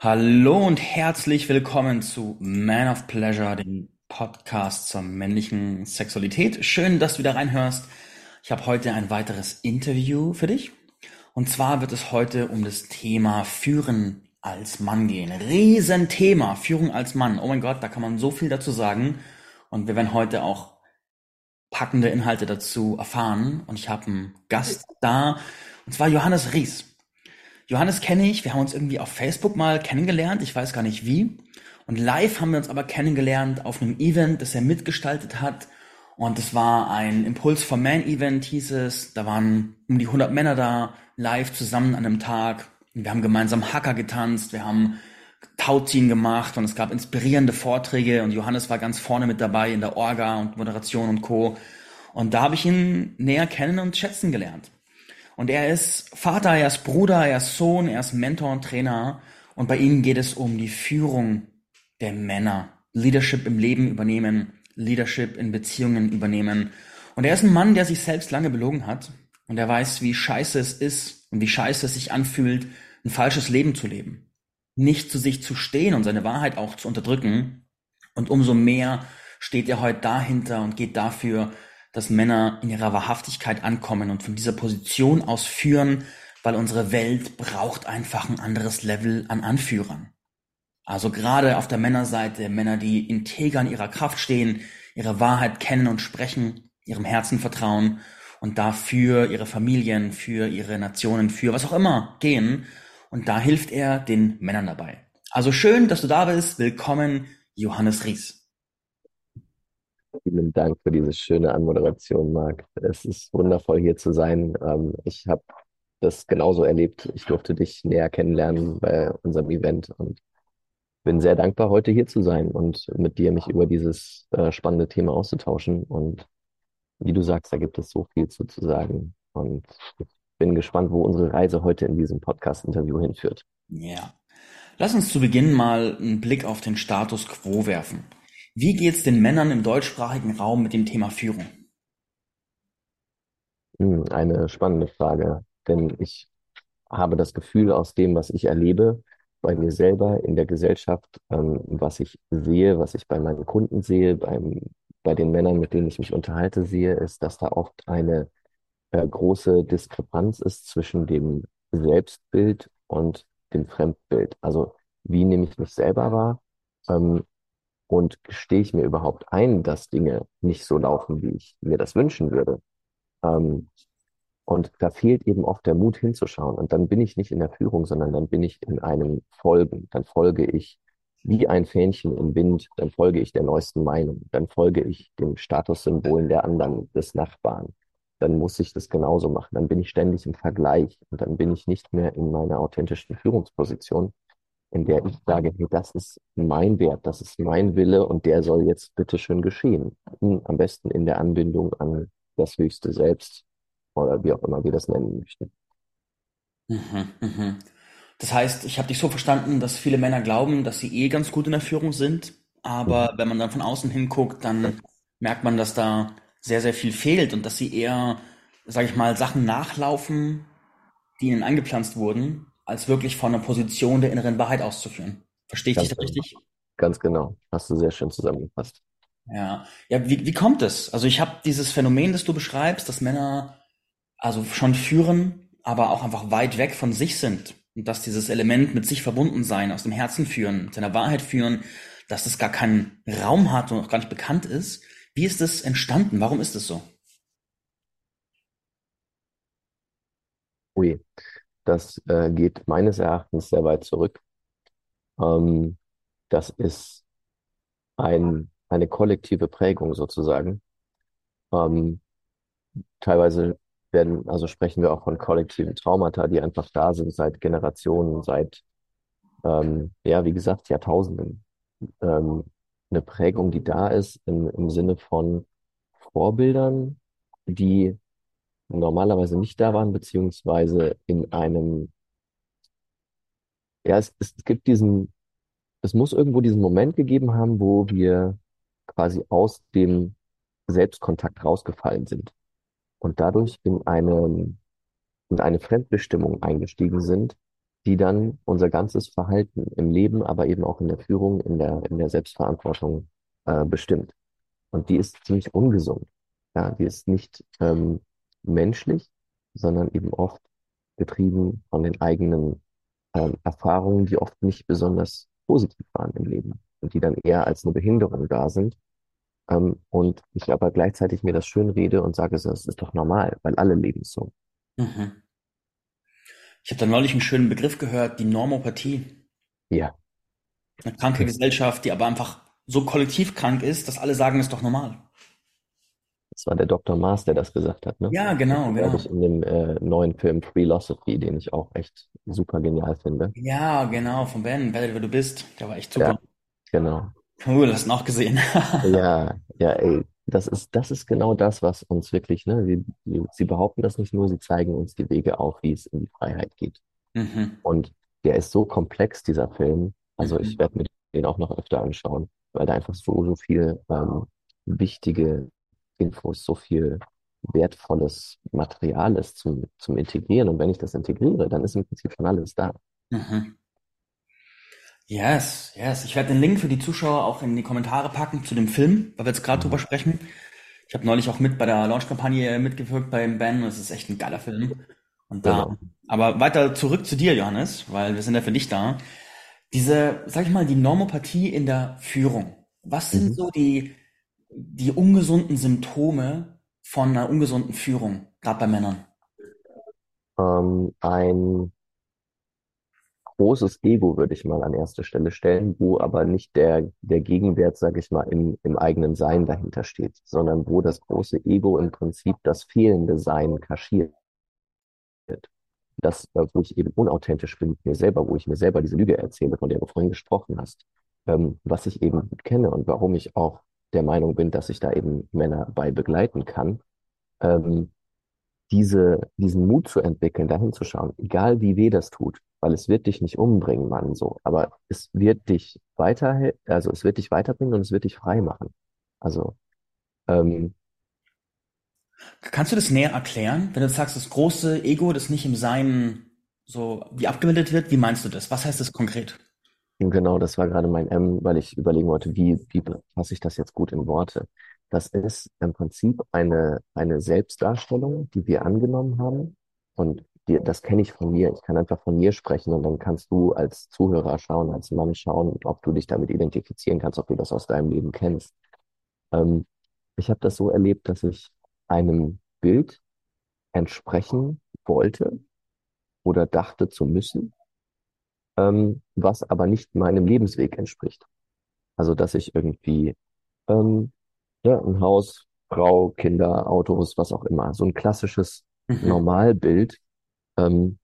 Hallo und herzlich willkommen zu Man of Pleasure, dem Podcast zur männlichen Sexualität. Schön, dass du wieder reinhörst. Ich habe heute ein weiteres Interview für dich. Und zwar wird es heute um das Thema Führen als Mann gehen. Riesenthema, Führung als Mann. Oh mein Gott, da kann man so viel dazu sagen. Und wir werden heute auch packende Inhalte dazu erfahren. Und ich habe einen Gast da, und zwar Johannes Ries. Johannes kenne ich, wir haben uns irgendwie auf Facebook mal kennengelernt, ich weiß gar nicht wie. Und live haben wir uns aber kennengelernt auf einem Event, das er mitgestaltet hat. Und es war ein Impuls for Man Event, hieß es. Da waren um die 100 Männer da, live zusammen an einem Tag. Und wir haben gemeinsam Hacker getanzt, wir haben Tauziehen gemacht und es gab inspirierende Vorträge und Johannes war ganz vorne mit dabei in der Orga und Moderation und Co. Und da habe ich ihn näher kennen und schätzen gelernt. Und er ist Vater, er ist Bruder, er ist Sohn, er ist Mentor und Trainer. Und bei ihm geht es um die Führung der Männer. Leadership im Leben übernehmen, Leadership in Beziehungen übernehmen. Und er ist ein Mann, der sich selbst lange belogen hat. Und er weiß, wie scheiße es ist und wie scheiße es sich anfühlt, ein falsches Leben zu leben. Nicht zu sich zu stehen und seine Wahrheit auch zu unterdrücken. Und umso mehr steht er heute dahinter und geht dafür, dass Männer in ihrer Wahrhaftigkeit ankommen und von dieser Position aus führen, weil unsere Welt braucht einfach ein anderes Level an Anführern. Also gerade auf der Männerseite Männer, die integer in ihrer Kraft stehen, ihre Wahrheit kennen und sprechen, ihrem Herzen vertrauen und dafür ihre Familien, für ihre Nationen, für was auch immer gehen. Und da hilft er den Männern dabei. Also schön, dass du da bist. Willkommen, Johannes Ries. Vielen Dank für diese schöne Anmoderation, Marc. Es ist wundervoll, hier zu sein. Ähm, ich habe das genauso erlebt. Ich durfte dich näher kennenlernen bei unserem Event und bin sehr dankbar, heute hier zu sein und mit dir mich über dieses äh, spannende Thema auszutauschen. Und wie du sagst, da gibt es so viel zu, zu sagen. Und ich bin gespannt, wo unsere Reise heute in diesem Podcast-Interview hinführt. Ja. Lass uns zu Beginn mal einen Blick auf den Status quo werfen. Wie geht's den Männern im deutschsprachigen Raum mit dem Thema Führung? Hm, eine spannende Frage, denn ich habe das Gefühl aus dem, was ich erlebe, bei mir selber, in der Gesellschaft, ähm, was ich sehe, was ich bei meinen Kunden sehe, beim, bei den Männern, mit denen ich mich unterhalte, sehe, ist, dass da oft eine äh, große Diskrepanz ist zwischen dem Selbstbild und dem Fremdbild. Also wie nehme ich mich selber wahr? Ähm, und gestehe ich mir überhaupt ein, dass Dinge nicht so laufen, wie ich mir das wünschen würde? Ähm, und da fehlt eben oft der Mut hinzuschauen. Und dann bin ich nicht in der Führung, sondern dann bin ich in einem Folgen. Dann folge ich wie ein Fähnchen im Wind, dann folge ich der neuesten Meinung, dann folge ich den Statussymbolen der anderen, des Nachbarn. Dann muss ich das genauso machen. Dann bin ich ständig im Vergleich und dann bin ich nicht mehr in meiner authentischen Führungsposition, in der ich sage, hey, das ist mein Wert, das ist mein Wille und der soll jetzt bitteschön geschehen. Am besten in der Anbindung an das höchste Selbst oder wie auch immer wir das nennen möchten. Mhm, mhm. Das heißt, ich habe dich so verstanden, dass viele Männer glauben, dass sie eh ganz gut in der Führung sind, aber mhm. wenn man dann von außen hinguckt, dann merkt man, dass da sehr, sehr viel fehlt und dass sie eher, sage ich mal, Sachen nachlaufen, die ihnen angepflanzt wurden, als wirklich von einer Position der inneren Wahrheit auszuführen. Verstehe ich Ganz dich da genau. richtig? Ganz genau. Hast du sehr schön zusammengefasst. Ja. Ja, wie, wie kommt es? Also ich habe dieses Phänomen, das du beschreibst, dass Männer also schon führen, aber auch einfach weit weg von sich sind. Und dass dieses Element mit sich verbunden sein, aus dem Herzen führen, seiner Wahrheit führen, dass das gar keinen Raum hat und auch gar nicht bekannt ist. Wie ist das entstanden? Warum ist es so? Ui. Das äh, geht meines Erachtens sehr weit zurück. Ähm, das ist ein, eine kollektive Prägung sozusagen. Ähm, teilweise werden, also sprechen wir auch von kollektiven Traumata, die einfach da sind seit Generationen, seit, ähm, ja, wie gesagt, Jahrtausenden. Ähm, eine Prägung, die da ist im, im Sinne von Vorbildern, die normalerweise nicht da waren, beziehungsweise in einem, ja, es, es gibt diesen, es muss irgendwo diesen Moment gegeben haben, wo wir quasi aus dem Selbstkontakt rausgefallen sind und dadurch in eine, in eine Fremdbestimmung eingestiegen sind, die dann unser ganzes Verhalten im Leben, aber eben auch in der Führung, in der, in der Selbstverantwortung äh, bestimmt. Und die ist ziemlich ungesund. Ja, die ist nicht ähm, menschlich, sondern eben oft getrieben von den eigenen ähm, Erfahrungen, die oft nicht besonders positiv waren im Leben und die dann eher als eine Behinderung da sind. Ähm, und ich aber gleichzeitig mir das schön rede und sage, das ist doch normal, weil alle leben so. Mhm. Ich habe da neulich einen schönen Begriff gehört, die Normopathie. Ja, Eine kranke Gesellschaft, die aber einfach so kollektiv krank ist, dass alle sagen, ist doch normal. Das war der Dr. Mars, der das gesagt hat, ne? Ja, genau, genau. ich, in dem äh, neuen Film Philosophy, den ich auch echt super genial finde. Ja, genau, von Ben, werde wer du bist. Der war echt super. Ja, genau. Cool, hast du ihn auch gesehen. Ja, ja, ey, das ist, das ist genau das, was uns wirklich, ne, sie, sie behaupten das nicht nur, sie zeigen uns die Wege auf, wie es in die Freiheit geht. Mhm, Und der ist so komplex, dieser Film. Also ich mhm, werde mir den auch noch öfter anschauen, weil da einfach so, so viel ähm, wichtige Infos, so viel wertvolles Material ist zum, zum Integrieren. Und wenn ich das integriere, dann ist im Prinzip schon alles da. mhm. Yes, yes. Ich werde den Link für die Zuschauer auch in die Kommentare packen zu dem Film, weil wir jetzt gerade drüber Mhm. sprechen. Ich habe neulich auch mit bei der Launch-Kampagne mitgewirkt beim Ben. Es ist echt ein geiler Film. Und da, Genau. aber weiter zurück zu dir, Johannes, weil wir sind ja für dich da. Diese, sag ich mal, die Normopathie in der Führung. Was sind Mhm. so die, die ungesunden Symptome von einer ungesunden Führung, gerade bei Männern? Ähm, ein großes Ego würde ich mal an erste Stelle stellen, wo aber nicht der, der Gegenwert, sage ich mal, im, im eigenen Sein dahinter steht, sondern wo das große Ego im Prinzip das fehlende Sein kaschiert. Das, äh, wo ich eben unauthentisch bin mit mir selber, wo ich mir selber diese Lüge erzähle, von der du vorhin gesprochen hast, ähm, was ich eben gut kenne und warum ich auch der Meinung bin, dass ich da eben Männer bei begleiten kann. Ähm, diese, diesen Mut zu entwickeln, dahin zu schauen, egal wie weh das tut, weil es wird dich nicht umbringen, Mann, so, aber es wird dich weiter, also es wird dich weiterbringen und es wird dich frei machen. Also, ähm, Kannst du das näher erklären? Wenn du sagst, das große Ego, das nicht im Sein so wie abgebildet wird, wie meinst du das? Was heißt das konkret? Genau, das war gerade mein M, weil ich überlegen wollte, wie, wie fasse ich das jetzt gut in Worte? Das ist im Prinzip eine, eine Selbstdarstellung, die wir angenommen haben. Und die, das kenne ich von mir. Ich kann einfach von mir sprechen und dann kannst du als Zuhörer schauen, als Mann schauen, ob du dich damit identifizieren kannst, ob du das aus deinem Leben kennst. Ähm, ich habe das so erlebt, dass ich einem Bild entsprechen wollte oder dachte zu müssen, ähm, was aber nicht meinem Lebensweg entspricht. Also, dass ich irgendwie ähm, ja, ein Haus, Frau, Kinder, Autos, was auch immer, so ein klassisches Mhm. Normalbild, ähm,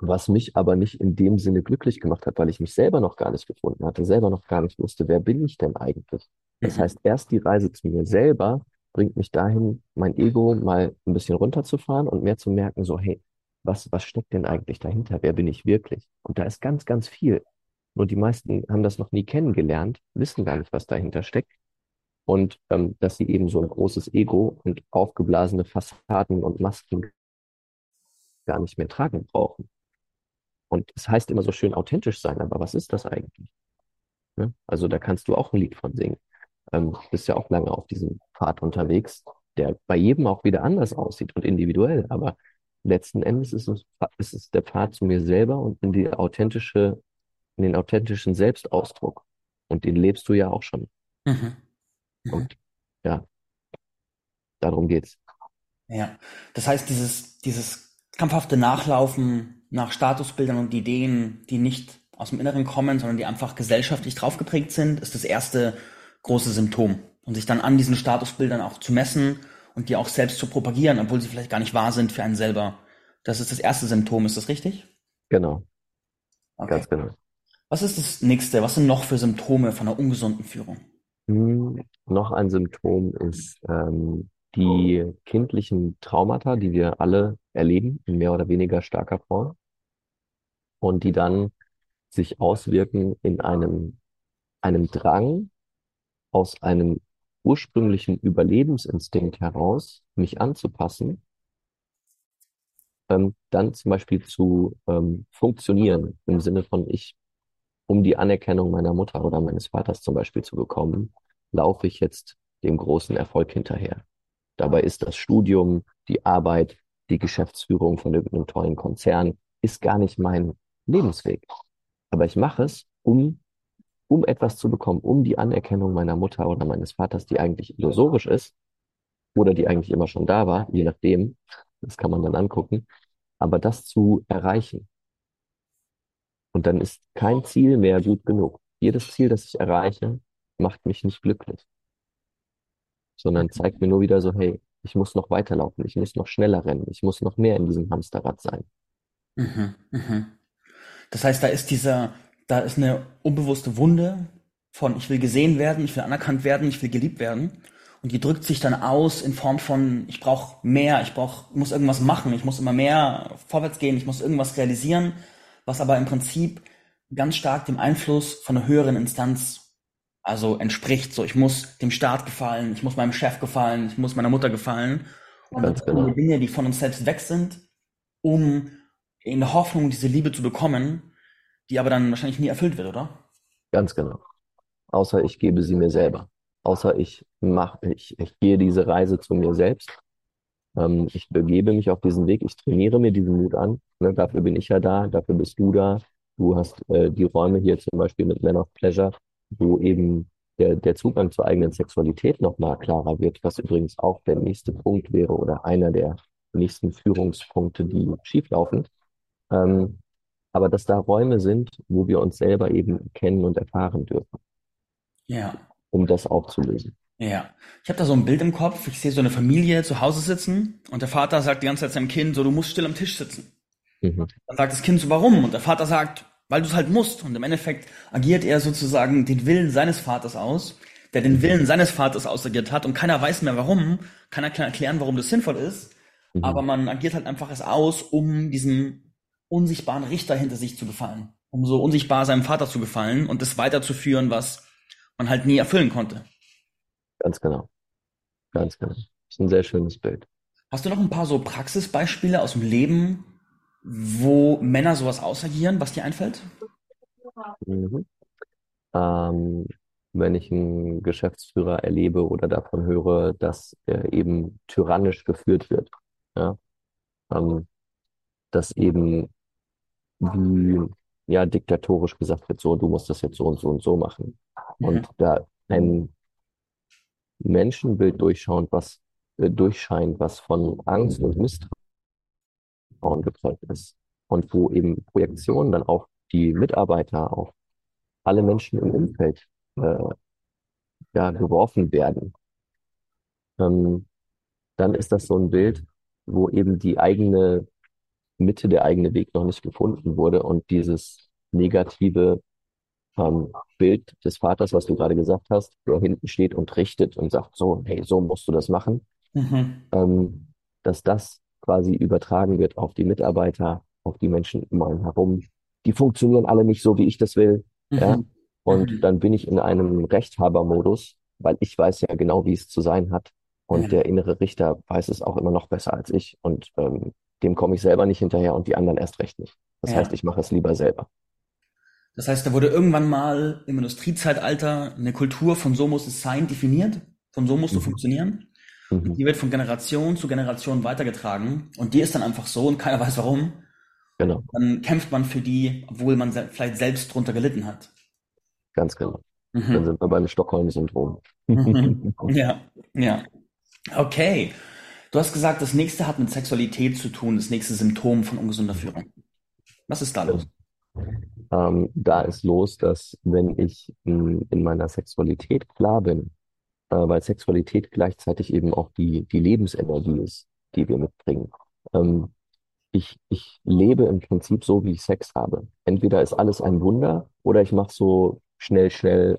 was mich aber nicht in dem Sinne glücklich gemacht hat, weil ich mich selber noch gar nicht gefunden hatte, selber noch gar nicht wusste, wer bin ich denn eigentlich? Das Mhm. heißt, erst die Reise zu mir selber bringt mich dahin, mein Ego mal ein bisschen runterzufahren und mehr zu merken, so, hey, was, was steckt denn eigentlich dahinter? Wer bin ich wirklich? Und da ist ganz, ganz viel. Nur die meisten haben das noch nie kennengelernt, wissen gar nicht, was dahinter steckt. Und ähm, dass sie eben so ein großes Ego und aufgeblasene Fassaden und Masken gar nicht mehr tragen brauchen. Und es heißt immer so schön authentisch sein, aber was ist das eigentlich? Ne? Also da kannst du auch ein Lied von singen. Ähm, bist ja auch lange auf diesem Pfad unterwegs, der bei jedem auch wieder anders aussieht und individuell. Aber letzten Endes ist es, ist es der Pfad zu mir selber und in die authentische, in den authentischen Selbstausdruck. Und den lebst du ja auch schon. Mhm. Mhm. Und ja, darum geht's. Ja. Das heißt, dieses, dieses krampfhafte Nachlaufen nach Statusbildern und Ideen, die nicht aus dem Inneren kommen, sondern die einfach gesellschaftlich draufgeprägt sind, ist das erste große Symptom. Und sich dann an diesen Statusbildern auch zu messen und die auch selbst zu propagieren, obwohl sie vielleicht gar nicht wahr sind für einen selber. Das ist das erste Symptom, ist das richtig? Genau, Okay. ganz genau. Was ist das nächste? Was sind noch für Symptome von einer ungesunden Führung? Hm, noch ein Symptom ist ähm, die kindlichen Traumata, die wir alle erleben, in mehr oder weniger starker Form, und die dann sich auswirken in einem, einem Drang aus einem ursprünglichen Überlebensinstinkt heraus, mich anzupassen ähm, dann zum Beispiel zu ähm, funktionieren, im Sinne von ich, um die Anerkennung meiner Mutter oder meines Vaters zum Beispiel zu bekommen, laufe ich jetzt dem großen Erfolg hinterher. Dabei ist das Studium, die Arbeit, die Geschäftsführung von irgendeinem tollen Konzern, ist gar nicht mein Lebensweg. Aber ich mache es, um, um etwas zu bekommen, um die Anerkennung meiner Mutter oder meines Vaters, die eigentlich illusorisch ist, oder die eigentlich immer schon da war, je nachdem, das kann man dann angucken, aber das zu erreichen. Und dann ist kein Ziel mehr gut genug. Jedes Ziel, das ich erreiche, macht mich nicht glücklich, sondern zeigt mir nur wieder so, hey, ich muss noch weiterlaufen, ich muss noch schneller rennen, ich muss noch mehr in diesem Hamsterrad sein. Mhm, mhm. Das heißt, da ist dieser, da ist eine unbewusste Wunde von ich will gesehen werden, ich will anerkannt werden, ich will geliebt werden. Und die drückt sich dann aus in Form von ich brauche mehr, ich brauche, muss irgendwas machen, ich muss immer mehr vorwärts gehen, ich muss irgendwas realisieren, was aber im Prinzip ganz stark dem Einfluss von einer höheren Instanz also entspricht. So, ich muss dem Staat gefallen, ich muss meinem Chef gefallen, ich muss meiner Mutter gefallen. Und das sind genau. Dinge, die von uns selbst weg sind, um in der Hoffnung, diese Liebe zu bekommen, die aber dann wahrscheinlich nie erfüllt wird, oder? Ganz genau. Außer ich gebe sie mir selber. Außer ich mache, ich, ich gehe diese Reise zu mir selbst. Ähm, ich begebe mich auf diesen Weg, ich trainiere mir diesen Mut an. Ne, dafür bin ich ja da, dafür bist du da. Du hast äh, die Räume hier zum Beispiel mit Men of Pleasure, wo eben der, der Zugang zur eigenen Sexualität nochmal klarer wird, was übrigens auch der nächste Punkt wäre oder einer der nächsten Führungspunkte, die schieflaufen. Ähm, aber dass da Räume sind, wo wir uns selber eben kennen und erfahren dürfen. Ja. Um das aufzulösen. Ja. Ich habe da so ein Bild im Kopf. Ich sehe so eine Familie zu Hause sitzen und der Vater sagt die ganze Zeit seinem Kind so, du musst still am Tisch sitzen. Mhm. Dann sagt das Kind so, warum? Und der Vater sagt, weil du es halt musst. Und im Endeffekt agiert er sozusagen den Willen seines Vaters aus, der den Willen seines Vaters ausagiert hat und keiner weiß mehr warum. Keiner kann erklären, warum das sinnvoll ist. Mhm. Aber man agiert halt einfach es aus, um diesem unsichtbaren Richter hinter sich zu gefallen. Um so unsichtbar seinem Vater zu gefallen und das weiterzuführen, was man halt nie erfüllen konnte. Ganz genau. Ganz genau. Das ist ein sehr schönes Bild. Hast du noch ein paar so Praxisbeispiele aus dem Leben, wo Männer sowas ausagieren, was dir einfällt? Mhm. Ähm, wenn ich einen Geschäftsführer erlebe oder davon höre, dass er eben tyrannisch geführt wird, ja, ähm, dass eben wie ja diktatorisch gesagt wird, so, du musst das jetzt so und so und so machen. Und mhm. da ein Menschenbild durchschaut, was äh, durchscheint, was von Angst und Misstrauen geprägt ist. Und wo eben Projektionen dann auch die Mitarbeiter, auch alle Menschen im Umfeld äh, ja, geworfen werden. Ähm, dann ist das so ein Bild, wo eben die eigene Mitte der eigene Weg noch nicht gefunden wurde und dieses negative ähm, Bild des Vaters, was du gerade gesagt hast, der hinten steht und richtet und sagt so, hey, so musst du das machen, mhm. ähm, dass das quasi übertragen wird auf die Mitarbeiter, auf die Menschen um einen herum. Die funktionieren alle nicht so, wie ich das will. Mhm. Ja? Und mhm. dann bin ich in einem Rechthabermodus, weil ich weiß ja genau, wie es zu sein hat. Und ja. der innere Richter weiß es auch immer noch besser als ich. Und ähm, dem komme ich selber nicht hinterher und die anderen erst recht nicht. Das ja. heißt, ich mache es lieber selber. Das heißt, da wurde irgendwann mal im Industriezeitalter eine Kultur von so muss es sein definiert, von so musst du mhm. funktionieren. Mhm. Die wird von Generation zu Generation weitergetragen und die ist dann einfach so und keiner weiß warum. Genau. Dann kämpft man für die, obwohl man se vielleicht selbst drunter gelitten hat. Ganz genau. Mhm. Dann sind wir beim Stockholm-Syndrom. Mhm. Ja, ja. Okay. Du hast gesagt, das nächste hat mit Sexualität zu tun, das nächste Symptom von ungesunder Führung. Was ist da los? Ähm, da ist los, dass wenn ich in, in meiner Sexualität klar bin, äh, weil Sexualität gleichzeitig eben auch die, die Lebensenergie ist, die wir mitbringen. Ähm, ich, ich lebe im Prinzip so, wie ich Sex habe. Entweder ist alles ein Wunder oder ich mache so schnell, schnell,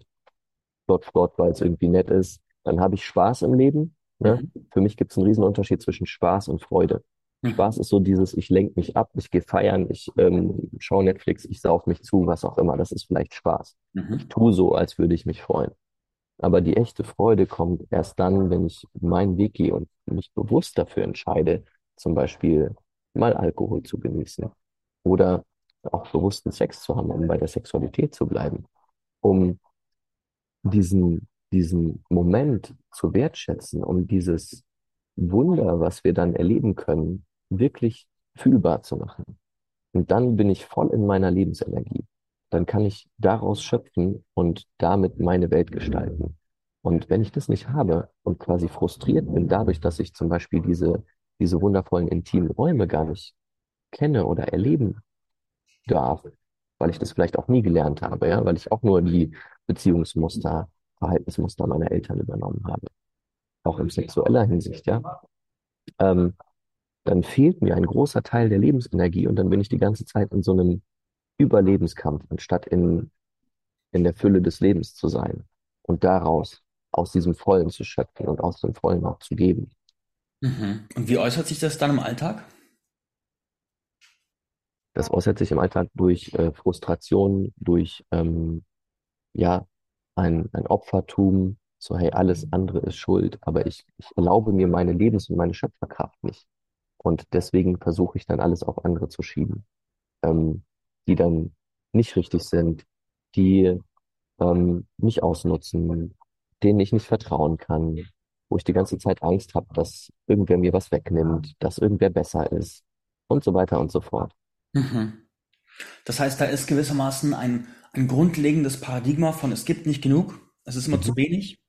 flott, flott, weil es irgendwie nett ist. Dann habe ich Spaß im Leben Ne? Mhm. Für mich gibt es einen riesen Unterschied zwischen Spaß und Freude. Mhm. Spaß ist so dieses, ich lenke mich ab, ich gehe feiern, ich ähm, schaue Netflix, ich sauf mich zu, was auch immer. Das ist vielleicht Spaß. Mhm. Ich tue so, als würde ich mich freuen. Aber die echte Freude kommt erst dann, wenn ich meinen Weg gehe und mich bewusst dafür entscheide, zum Beispiel mal Alkohol zu genießen oder auch bewussten Sex zu haben, um bei der Sexualität zu bleiben, um diesen, diesen Moment zu wertschätzen, um dieses Wunder, was wir dann erleben können, wirklich fühlbar zu machen. Und dann bin ich voll in meiner Lebensenergie. Dann kann ich daraus schöpfen und damit meine Welt gestalten. Und wenn ich das nicht habe und quasi frustriert bin dadurch, dass ich zum Beispiel diese, diese wundervollen intimen Räume gar nicht kenne oder erleben darf, weil ich das vielleicht auch nie gelernt habe, ja, weil ich auch nur die Beziehungsmuster, Verhaltensmuster meiner Eltern übernommen habe, auch in sexueller Hinsicht, ja, ähm, dann fehlt mir ein großer Teil der Lebensenergie und dann bin ich die ganze Zeit in so einem Überlebenskampf, anstatt in, in der Fülle des Lebens zu sein und daraus, aus diesem Vollen zu schöpfen und aus dem Vollen auch zu geben. Mhm. Und wie äußert sich das dann im Alltag? Das äußert sich im Alltag durch äh, Frustration, durch ähm, ja, ein, ein Opfertum, so hey, alles andere ist schuld, aber ich, ich erlaube mir meine Lebens- und meine Schöpferkraft nicht. Und deswegen versuche ich dann alles auf andere zu schieben, ähm, die dann nicht richtig sind, die ähm, mich ausnutzen, denen ich nicht vertrauen kann, wo ich die ganze Zeit Angst habe, dass irgendwer mir was wegnimmt, dass irgendwer besser ist und so weiter und so fort. Mhm. Das heißt, da ist gewissermaßen ein, ein grundlegendes Paradigma von es gibt nicht genug, es ist immer Mhm. zu wenig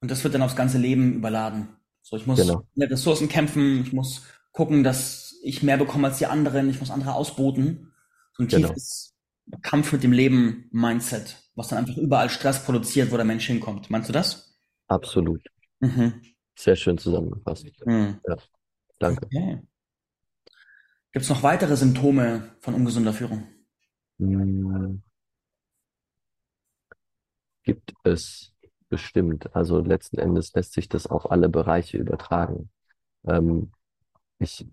und das wird dann aufs ganze Leben überladen. So, ich muss Genau, mit Ressourcen kämpfen, ich muss gucken, dass ich mehr bekomme als die anderen, ich muss andere ausboten. So ein genau, tiefes Kampf mit dem Leben Mindset, was dann einfach überall Stress produziert, wo der Mensch hinkommt. Meinst du das? absolut. Mhm. Sehr schön zusammengefasst. Mhm. Ja, danke. Okay. Gibt es noch weitere Symptome von ungesunder Führung? Hm, gibt es bestimmt. Also letzten Endes lässt sich das auf alle Bereiche übertragen. Ähm, ich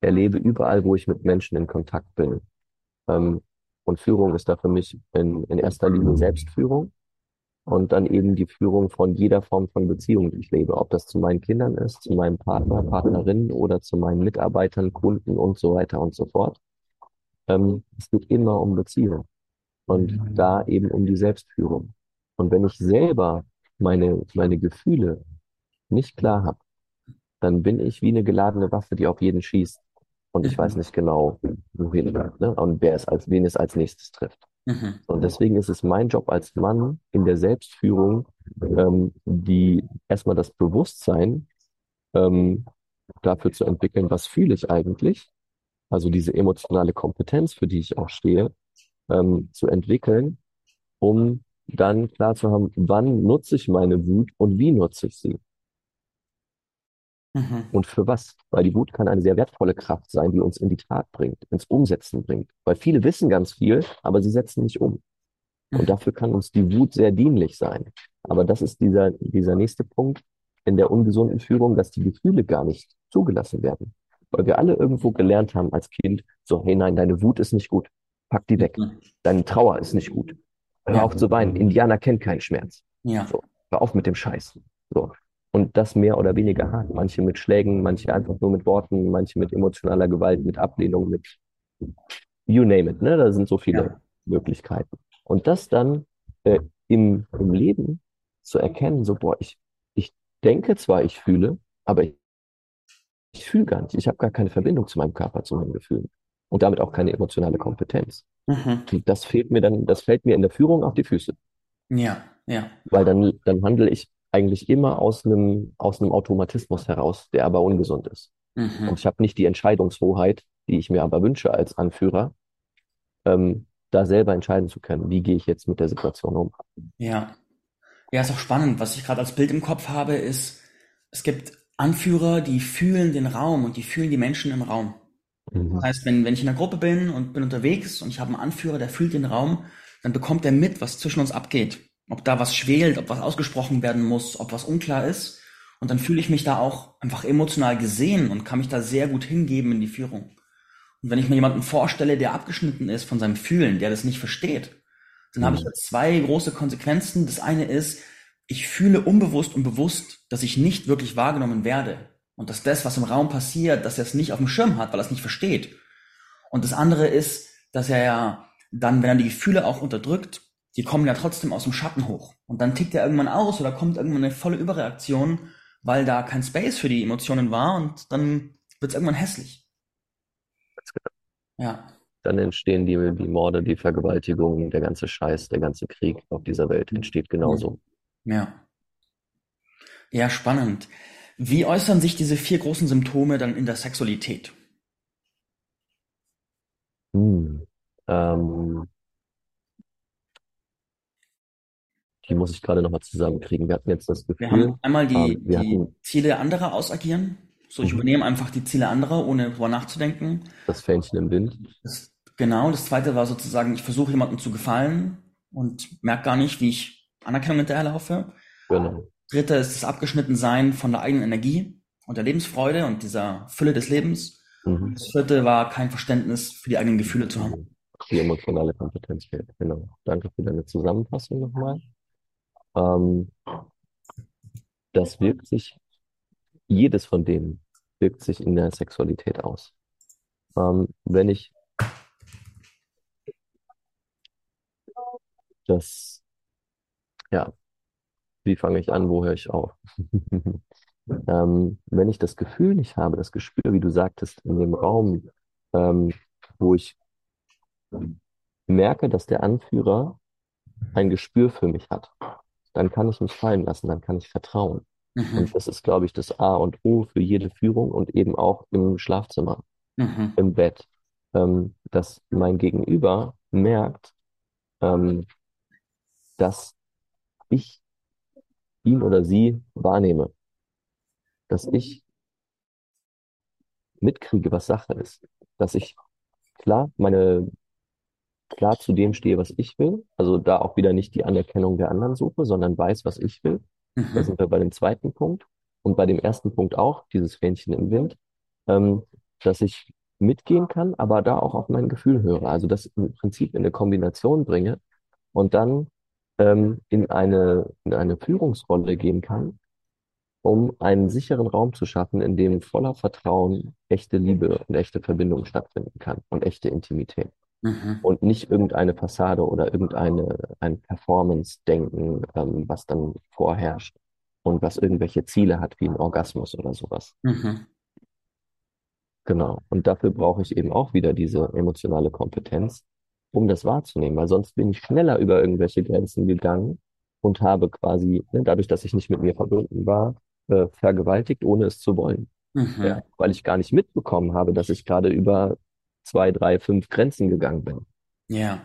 erlebe überall, wo ich mit Menschen in Kontakt bin. Ähm, und Führung ist da für mich in, in erster Linie Selbstführung und dann eben die Führung von jeder Form von Beziehung, die ich lebe. Ob das zu meinen Kindern ist, zu meinem Partner, Partnerin oder zu meinen Mitarbeitern, Kunden und so weiter und so fort. Ähm, es geht immer um Beziehung und da eben um die Selbstführung. Und wenn ich selber meine, meine Gefühle nicht klar habe, dann bin ich wie eine geladene Waffe, die auf jeden schießt. Und ich weiß Mhm. nicht genau, wohin, ne? Und wer es als, wen es als nächstes trifft. Mhm. Und deswegen ist es mein Job als Mann in der Selbstführung, ähm, die erstmal das Bewusstsein ähm, dafür zu entwickeln, was fühle ich eigentlich, also diese emotionale Kompetenz, für die ich auch stehe, ähm, zu entwickeln, um dann klar zu haben, wann nutze ich meine Wut und wie nutze ich sie Mhm. und für was. Weil die Wut kann eine sehr wertvolle Kraft sein, die uns in die Tat bringt, ins Umsetzen bringt. Weil viele wissen ganz viel, aber sie setzen nicht um. Und Mhm. dafür kann uns die Wut sehr dienlich sein. Aber das ist dieser, dieser nächste Punkt in der ungesunden Führung, dass die Gefühle gar nicht zugelassen werden. Weil wir alle irgendwo gelernt haben als Kind, so, hey nein, deine Wut ist nicht gut. Pack die weg. Deine Trauer ist nicht gut. Hör Ja. auf zu weinen. Indianer kennt keinen Schmerz. Ja. So, hör auf mit dem Scheiß. So. Und das mehr oder weniger hart. Manche mit Schlägen, manche einfach nur mit Worten, manche mit emotionaler Gewalt, mit Ablehnung, mit you name it, ne? Da sind so viele Ja. Möglichkeiten. Und das dann äh, im, im Leben zu erkennen, so, boah, ich, ich denke zwar, ich fühle, aber ich, ich fühle gar nicht. Ich habe gar keine Verbindung zu meinem Körper, zu meinen Gefühlen. Und damit auch keine emotionale Kompetenz. Mhm. Das fehlt mir dann, das fällt mir in der Führung auf die Füße. Ja. Ja. Weil dann, dann handle ich eigentlich immer aus einem, aus einem Automatismus heraus, der aber ungesund ist. Mhm. Und ich habe nicht die Entscheidungshoheit, die ich mir aber wünsche als Anführer, ähm, da selber entscheiden zu können, wie gehe ich jetzt mit der Situation um. Ja. Ja, ist auch spannend. Was ich gerade als Bild im Kopf habe, ist, es gibt Anführer, die fühlen den Raum und die fühlen die Menschen im Raum. Das Mhm. heißt, wenn, wenn ich in einer Gruppe bin und bin unterwegs und ich habe einen Anführer, der fühlt den Raum, dann bekommt er mit, was zwischen uns abgeht. Ob da was schwelt, ob was ausgesprochen werden muss, ob was unklar ist. Und dann fühle ich mich da auch einfach emotional gesehen und kann mich da sehr gut hingeben in die Führung. Und wenn ich mir jemanden vorstelle, der abgeschnitten ist von seinem Fühlen, der das nicht versteht, dann habe ich Mhm. jetzt zwei große Konsequenzen. Das eine ist, ich fühle unbewusst und bewusst, dass ich nicht wirklich wahrgenommen werde. Und dass das, was im Raum passiert, dass er es nicht auf dem Schirm hat, weil er es nicht versteht. Und das andere ist, dass er ja dann, wenn er die Gefühle auch unterdrückt, die kommen ja trotzdem aus dem Schatten hoch. Und dann tickt er irgendwann aus oder kommt irgendwann eine volle Überreaktion, weil da kein Space für die Emotionen war und dann wird es irgendwann hässlich. Ja. Dann entstehen die, die Morde, die Vergewaltigungen, der ganze Scheiß, der ganze Krieg auf dieser Welt entsteht genauso. Ja. Ja, spannend. Wie äußern sich diese vier großen Symptome dann in der Sexualität? Hm. Ähm, die muss ich gerade nochmal zusammenkriegen. Wir hatten jetzt das Wir Gefühl, haben einmal die, ähm, wir die hatten Ziele anderer ausagieren. So, ich mhm, übernehme einfach die Ziele anderer, ohne drüber nachzudenken. das Fähnchen im Wind. Das, genau, das zweite war sozusagen, ich versuche jemandem zu gefallen und merke gar nicht, wie ich Anerkennung hinterherlaufe. Genau. Dritte ist das Abgeschnittensein von der eigenen Energie und der Lebensfreude und dieser Fülle des Lebens. Mhm. Das vierte war kein Verständnis für die eigenen Gefühle zu haben. Die emotionale Kompetenz fehlt. Genau. Danke für deine Zusammenfassung nochmal. Ähm, das wirkt sich, jedes von denen wirkt sich in der Sexualität aus. Ähm, wenn ich das, ja, wie fange ich an, wo höre ich auf? Ähm, wenn ich das Gefühl nicht habe, das Gespür, wie du sagtest, in dem Raum, ähm, wo ich merke, dass der Anführer ein Gespür für mich hat, dann kann ich mich fallen lassen, dann kann ich vertrauen. Mhm. Und das ist, glaube ich, das A und O für jede Führung und eben auch im Schlafzimmer, Mhm. im Bett, ähm, dass mein Gegenüber merkt, ähm, dass ich ihn oder sie wahrnehme, dass ich mitkriege, was Sache ist, dass ich klar meine klar zu dem stehe, was ich will, also da auch wieder nicht die Anerkennung der anderen suche, sondern weiß, was ich will. Da Mhm. sind wir bei dem zweiten Punkt und bei dem ersten Punkt auch, dieses Fähnchen im Wind, ähm, dass ich mitgehen kann, aber da auch auf mein Gefühl höre. Also das im Prinzip in eine Kombination bringe und dann ähm, in eine, in eine Führungsrolle gehen kann, um einen sicheren Raum zu schaffen, in dem voller Vertrauen echte Liebe und echte Verbindung stattfinden kann und echte Intimität Mhm. und nicht irgendeine Fassade oder irgendeine ein Performance-Denken, ähm, was dann vorherrscht und was irgendwelche Ziele hat, wie ein Orgasmus oder sowas. Mhm. Genau. Und dafür brauche ich eben auch wieder diese emotionale Kompetenz, um das wahrzunehmen, weil sonst bin ich schneller über irgendwelche Grenzen gegangen und habe quasi, ne, dadurch, dass ich nicht mit mir verbunden war, äh, vergewaltigt, ohne es zu wollen. Mhm. Ja, weil ich gar nicht mitbekommen habe, dass ich gerade über zwei, drei, fünf Grenzen gegangen bin. Ja.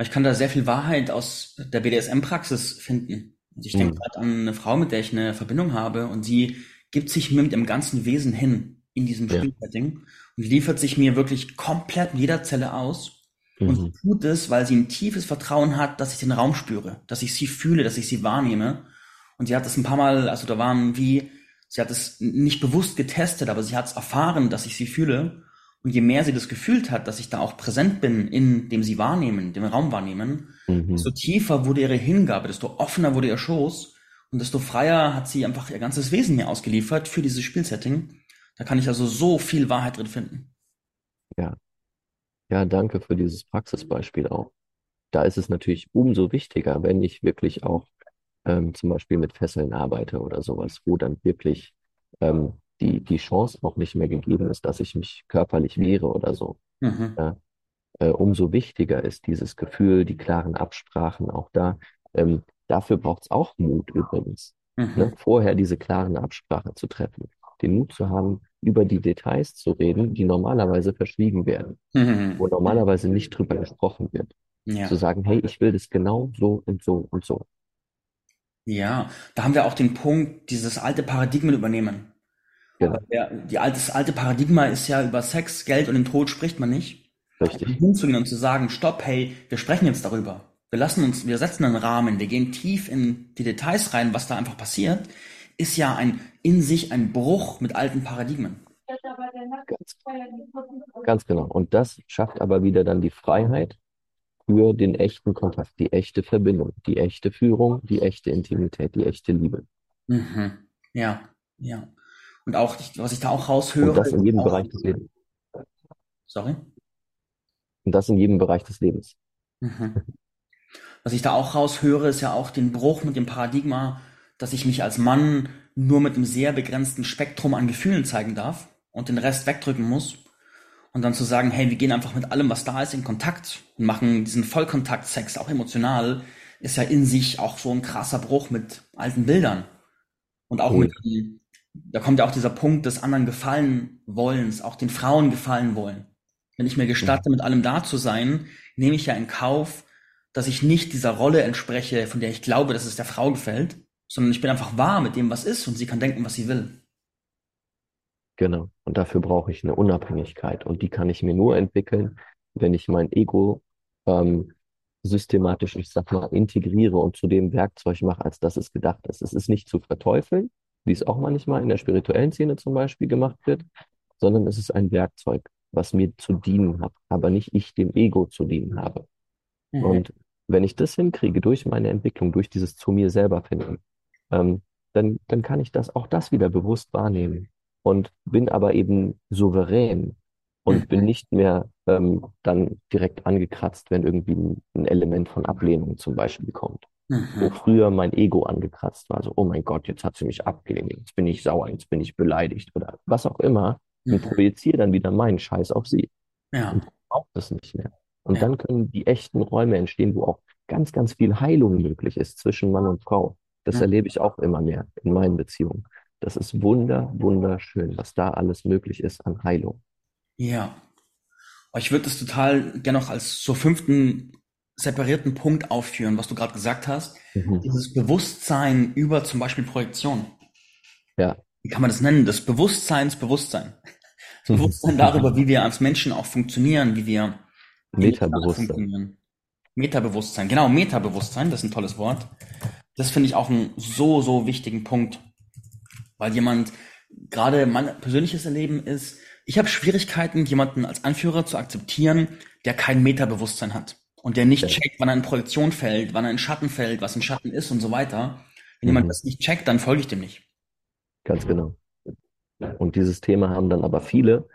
Ich kann da sehr viel Wahrheit aus der BDSM-Praxis finden. Also ich denke Hm. gerade an eine Frau, mit der ich eine Verbindung habe und sie gibt sich mir mit ihrem ganzen Wesen hin in diesem Ja. Spielsetting und liefert sich mir wirklich komplett in jeder Zelle aus und sie Mhm. tut es, weil sie ein tiefes Vertrauen hat, dass ich den Raum spüre, dass ich sie fühle, dass ich sie wahrnehme. Und sie hat es ein paar Mal, also da waren wie, sie hat es nicht bewusst getestet, aber sie hat es erfahren, dass ich sie fühle. Und je mehr sie das gefühlt hat, dass ich da auch präsent bin in dem sie wahrnehmen, dem Raum wahrnehmen, Mhm. desto tiefer wurde ihre Hingabe, desto offener wurde ihr Schoß und desto freier hat sie einfach ihr ganzes Wesen mir ausgeliefert für dieses Spielsetting. Da kann ich also so viel Wahrheit drin finden. Ja. Ja, danke für dieses Praxisbeispiel auch. Da ist es natürlich umso wichtiger, wenn ich wirklich auch ähm, zum Beispiel mit Fesseln arbeite oder sowas, wo dann wirklich ähm, die, die Chance auch nicht mehr gegeben ist, dass ich mich körperlich wehre oder so. Mhm. Ja. Äh, umso wichtiger ist dieses Gefühl, die klaren Absprachen auch da. Ähm, dafür braucht es auch Mut übrigens, Mhm. ne? Vorher diese klaren Absprachen zu treffen, den Mut zu haben, über die Details zu reden, die normalerweise verschwiegen werden, wo Mhm. normalerweise nicht drüber gesprochen wird. Ja. Zu sagen, hey, ich will das genau so und so und so. Ja, da haben wir auch den Punkt, dieses alte Paradigmen übernehmen. Genau, Ja, die alte, das alte Paradigma ist ja über Sex, Geld und den Tod spricht man nicht. richtig. Hinzugehen und zu sagen, stopp, hey, wir sprechen jetzt darüber. Wir lassen uns, wir setzen einen Rahmen, wir gehen tief in die Details rein, was da einfach passiert, ist ja ein, in sich ein Bruch mit alten Paradigmen. Ganz, ganz genau. Und das schafft aber wieder dann die Freiheit für den echten Kontakt, die echte Verbindung, die echte Führung, die echte Intimität, die echte Liebe. Mhm. Ja, ja. Und auch, was ich da auch Und raushöre, das in jedem auch, Bereich des Lebens. sorry. Und das in jedem Bereich des Lebens. Mhm. Was ich da auch raushöre, ist ja auch den Bruch mit dem Paradigma, dass ich mich als Mann nur mit einem sehr begrenzten Spektrum an Gefühlen zeigen darf und den Rest wegdrücken muss. Und dann zu sagen, hey, wir gehen einfach mit allem, was da ist, in Kontakt und machen diesen Vollkontakt-Sex auch emotional, ist ja in sich auch so ein krasser Bruch mit alten Bildern. Und auch mit, Cool. da kommt ja auch dieser Punkt des anderen gefallen wollens, auch den Frauen gefallen wollen. Wenn ich mir Mhm. gestatte, mit allem da zu sein, nehme ich ja in Kauf, dass ich nicht dieser Rolle entspreche, von der ich glaube, dass es der Frau gefällt, sondern ich bin einfach wahr mit dem, was ist und sie kann denken, was sie will. Genau. Und dafür brauche ich eine Unabhängigkeit. Und die kann ich mir nur entwickeln, wenn ich mein Ego ähm, systematisch, ich sag mal, integriere und zu dem Werkzeug mache, als dass es gedacht ist. Es ist nicht zu verteufeln, wie es auch manchmal in der spirituellen Szene zum Beispiel gemacht wird, sondern es ist ein Werkzeug, was mir zu dienen hat, aber nicht ich dem Ego zu dienen habe. Mhm. Und wenn ich das hinkriege durch meine Entwicklung, durch dieses zu mir selber finden, ähm, dann, dann kann ich das auch das wieder bewusst wahrnehmen und bin aber eben souverän und bin Mhm. nicht mehr ähm, dann direkt angekratzt, wenn irgendwie ein, Element von Ablehnung zum Beispiel kommt. Wo Mhm. früher mein Ego angekratzt war, so, oh mein Gott, jetzt hat sie mich abgelehnt, jetzt bin ich sauer, jetzt bin ich beleidigt oder was auch immer und Mhm. projiziere dann wieder meinen Scheiß auf sie Ja, und braucht das nicht mehr. Und ja, dann können die echten Räume entstehen, wo auch ganz, ganz viel Heilung möglich ist zwischen Mann und Frau. Das ja, erlebe ich auch immer mehr in meinen Beziehungen. Das ist wunder, wunderschön, was da alles möglich ist an Heilung. ja. Ich würde das total gerne noch als so fünften separierten Punkt aufführen, was du gerade gesagt hast. Mhm. Dieses Bewusstsein über zum Beispiel Projektion. Ja. Wie kann man das nennen? Das Bewusstseinsbewusstsein. Das Bewusstsein darüber, wie wir als Menschen auch funktionieren, wie wir Metabewusstsein. funktionieren. Metabewusstsein, genau, Metabewusstsein, das ist ein tolles Wort. Das finde ich auch einen so, so wichtigen Punkt. Weil jemand, gerade mein persönliches Erleben ist, ich habe Schwierigkeiten, jemanden als Anführer zu akzeptieren, der kein Metabewusstsein hat. Und der nicht checkt, wann er in Projektion fällt, wann er in Schatten fällt, was ein Schatten ist und so weiter. Wenn jemand Mhm. das nicht checkt, dann folge ich dem nicht. Ganz genau. Und dieses Thema haben dann aber viele,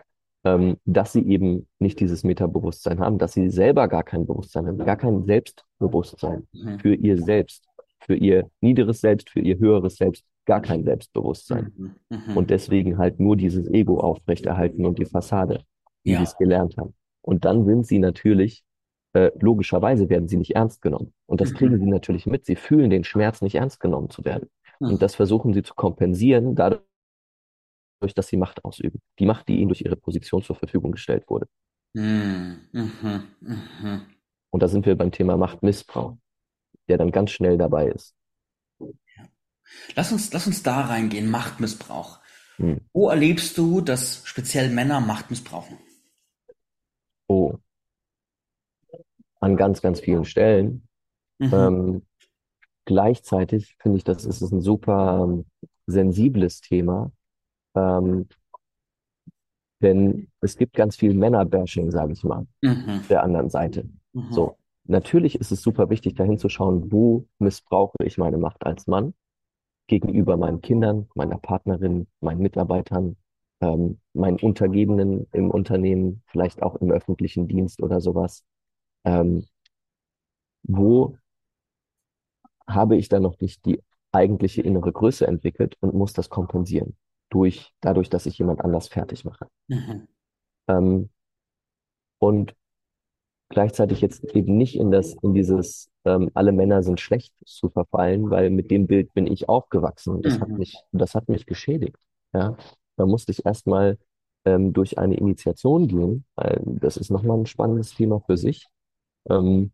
ähm, dass sie eben nicht dieses Metabewusstsein haben, dass sie selber gar kein Bewusstsein haben, gar kein Selbstbewusstsein Mhm. für ihr Selbst, für ihr niederes Selbst, für ihr höheres Selbst, gar kein Selbstbewusstsein. Mhm. Mhm. Und deswegen halt nur dieses Ego aufrechterhalten und die Fassade, wie Ja. sie es gelernt haben. Und dann sind sie natürlich, äh, logischerweise werden sie nicht ernst genommen. Und das Mhm. kriegen sie natürlich mit. Sie fühlen den Schmerz, nicht ernst genommen zu werden. Mhm. Und das versuchen sie zu kompensieren, dadurch, dass sie Macht ausüben. Die Macht, die ihnen durch ihre Position zur Verfügung gestellt wurde. Mhm. Und da sind wir beim Thema Machtmissbrauch, der dann ganz schnell dabei ist. Lass uns, lass uns da reingehen, Machtmissbrauch. Hm. Wo erlebst du, dass speziell Männer Macht missbrauchen? Oh, an ganz, ganz vielen Stellen. Mhm. Ähm, gleichzeitig finde ich, das ist ein super ähm, sensibles Thema, ähm, denn es gibt ganz viel Männerbashing, sage ich mal, Mhm. der anderen Seite. Mhm. So, natürlich ist es super wichtig, dahin zu schauen, wo missbrauche ich meine Macht als Mann gegenüber meinen Kindern, meiner Partnerin, meinen Mitarbeitern, ähm, meinen Untergebenen im Unternehmen, vielleicht auch im öffentlichen Dienst oder sowas. Ähm, wo habe ich dann noch nicht die eigentliche innere Größe entwickelt und muss das kompensieren durch, dadurch, dass ich jemand anders fertig mache. Mhm. Ähm, und gleichzeitig jetzt eben nicht in das, in dieses, ähm, alle Männer sind schlecht zu verfallen, weil mit dem Bild bin ich aufgewachsen und das hat Mhm. mich, das hat mich geschädigt. Ja, da musste ich erstmal ähm, durch eine Initiation gehen. Weil das ist nochmal ein spannendes Thema für sich. Ähm,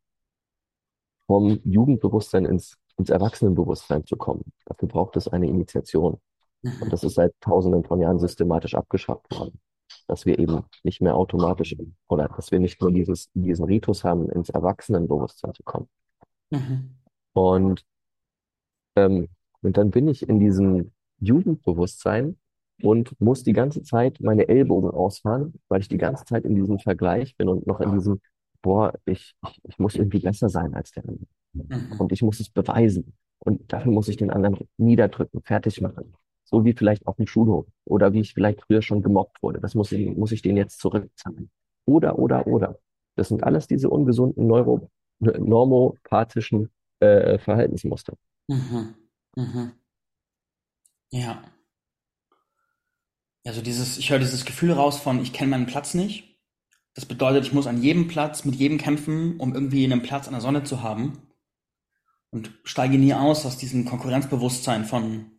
vom Jugendbewusstsein ins, ins Erwachsenenbewusstsein zu kommen. Dafür braucht es eine Initiation. Und das ist seit Tausenden von Jahren systematisch abgeschafft worden. Dass wir eben nicht mehr automatisch oder dass wir nicht nur dieses, diesen Ritus haben, ins Erwachsenenbewusstsein zu kommen. Mhm. Und, ähm, und dann bin ich in diesem Jugendbewusstsein und muss die ganze Zeit meine Ellbogen ausfahren, weil ich die ganze Zeit in diesem Vergleich bin und noch in diesem, boah, ich, ich, ich muss irgendwie besser sein als der andere. Mhm. Und ich muss es beweisen. Und dafür muss ich den anderen niederdrücken, fertig machen. So wie vielleicht auf dem Schulhof oder wie ich vielleicht früher schon gemobbt wurde. Das muss ich, muss ich denen jetzt zurückzahlen. Oder, oder, oder. Das sind alles diese ungesunden Neuro, normopathischen äh, Verhaltensmuster. Mhm. Mhm. Ja. Also dieses, ich höre dieses Gefühl raus von, ich kenne meinen Platz nicht. Das bedeutet, ich muss an jedem Platz mit jedem kämpfen, um irgendwie einen Platz an der Sonne zu haben. Und steige nie aus aus diesem Konkurrenzbewusstsein von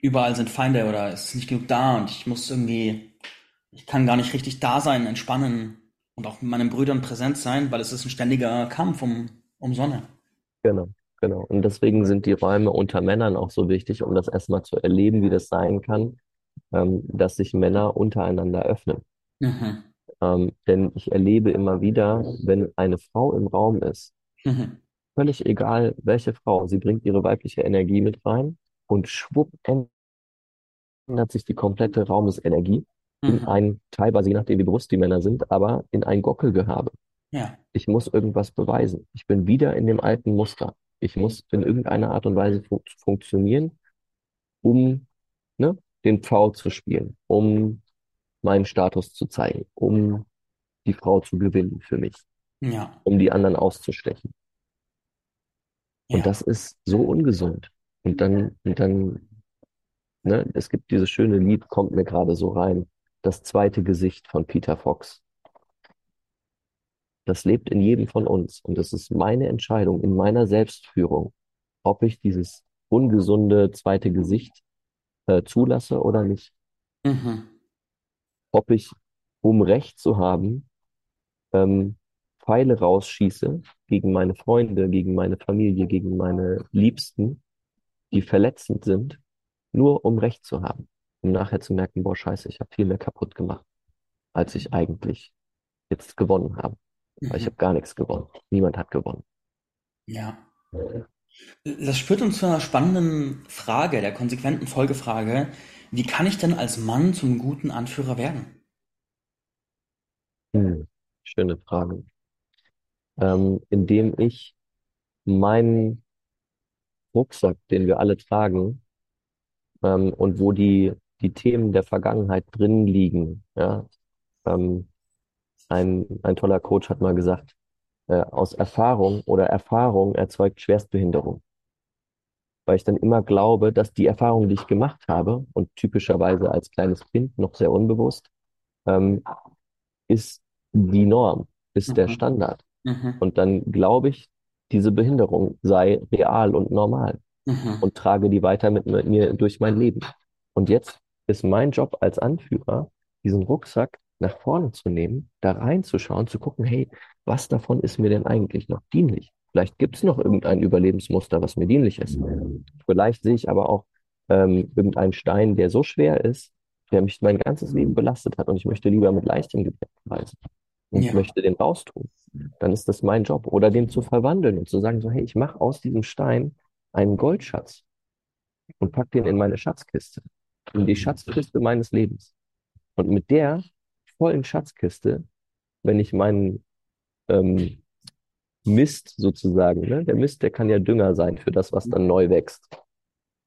überall sind Feinde oder es ist nicht genug da und ich muss irgendwie, ich kann gar nicht richtig da sein, entspannen und auch mit meinen Brüdern präsent sein, weil es ist ein ständiger Kampf um, um Sonne. Genau, genau. Und deswegen sind die Räume unter Männern auch so wichtig, um das erstmal zu erleben, wie das sein kann, ähm, dass sich Männer untereinander öffnen. Mhm. Ähm, denn ich erlebe immer wieder, wenn eine Frau im Raum ist, Mhm. völlig egal welche Frau, sie bringt ihre weibliche Energie mit rein und schwupp ändert sich die komplette Raumesenergie in Mhm. ein, teilweise je nachdem wie bewusst die Männer sind, aber in ein Gockelgehabe. Ja. Ich muss irgendwas beweisen. Ich bin wieder in dem alten Muster. Ich muss in irgendeiner Art und Weise fu funktionieren, um ne, den Pfau zu spielen, um meinen Status zu zeigen, um die Frau zu gewinnen für mich, Ja. um die anderen auszustechen. Und Ja. das ist so ungesund. Und dann, und dann, ne, es gibt dieses schöne Lied, kommt mir gerade so rein, das zweite Gesicht von Peter Fox. Das lebt in jedem von uns. Und das ist meine Entscheidung in meiner Selbstführung, ob ich dieses ungesunde zweite Gesicht äh, zulasse oder nicht. Mhm. Ob ich, um Recht zu haben, ähm, Pfeile rausschieße gegen meine Freunde, gegen meine Familie, gegen meine Liebsten, die verletzend sind, nur um Recht zu haben. Um nachher zu merken, boah, scheiße, ich habe viel mehr kaputt gemacht, als ich eigentlich jetzt gewonnen habe. Weil ich Mhm. habe gar nichts gewonnen. Niemand hat gewonnen. Ja. Das führt uns zu einer spannenden Frage, der konsequenten Folgefrage. Wie kann ich denn als Mann zum guten Anführer werden? Hm, schöne Frage. Ähm, indem ich meinen Rucksack, den wir alle tragen, ähm, und wo die, die Themen der Vergangenheit drin liegen, ja, ähm, ein, ein toller Coach hat mal gesagt, äh, aus Erfahrung oder Erfahrung erzeugt Schwerstbehinderung. Weil ich dann immer glaube, dass die Erfahrung, die ich gemacht habe, und typischerweise als kleines Kind noch sehr unbewusst, ähm, ist die Norm, ist der Mhm. Standard. Mhm. Und dann glaube ich, diese Behinderung sei real und normal Mhm. und trage die weiter mit mir durch mein Leben. Und jetzt ist mein Job als Anführer, diesen Rucksack nach vorne zu nehmen, da reinzuschauen, zu gucken, hey, was davon ist mir denn eigentlich noch dienlich? Vielleicht gibt es noch irgendein Überlebensmuster, was mir dienlich ist. Vielleicht sehe ich aber auch ähm, irgendeinen Stein, der so schwer ist, der mich mein ganzes Leben belastet hat und ich möchte lieber mit leichtem Gepäck reisen und Ja. möchte den raustun. Dann ist das mein Job. Oder den zu verwandeln und zu sagen, so, hey, ich mache aus diesem Stein einen Goldschatz und pack den in meine Schatzkiste, in die Schatzkiste meines Lebens. Und mit der vollen Schatzkiste, wenn ich meinen ähm, Mist sozusagen, ne? Der Mist, der kann ja Dünger sein für das, was dann neu wächst.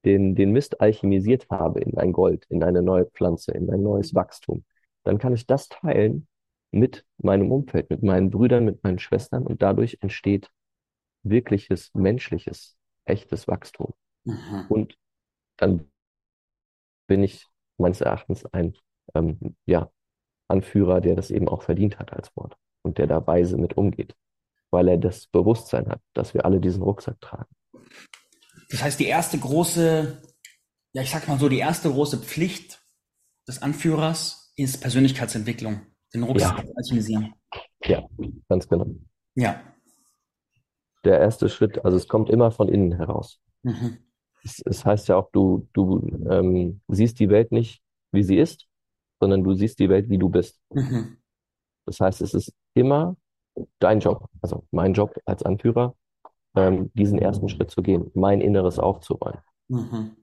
Den, den Mist alchemisiert habe in ein Gold, in eine neue Pflanze, in ein neues Wachstum, dann kann ich das teilen mit meinem Umfeld, mit meinen Brüdern, mit meinen Schwestern und dadurch entsteht wirkliches, menschliches, echtes Wachstum. Mhm. Und dann bin ich meines Erachtens ein ähm, ja, Anführer, der das eben auch verdient hat als Wort und der da weise mit umgeht, weil er das Bewusstsein hat, dass wir alle diesen Rucksack tragen. Das heißt, die erste große, ja, ich sag mal so, die erste große Pflicht des Anführers ist Persönlichkeitsentwicklung, den Rucksack Ja. alchemisieren. Ja, ganz genau. Ja. Der erste Schritt, also es kommt immer von innen heraus. Mhm. Es, es heißt ja auch, du, du ähm, siehst die Welt nicht, wie sie ist, sondern du siehst die Welt, wie du bist. Mhm. Das heißt, es ist immer dein Job, also mein Job als Anführer, ähm, diesen ersten Schritt zu gehen, mein Inneres aufzuräumen, Mhm.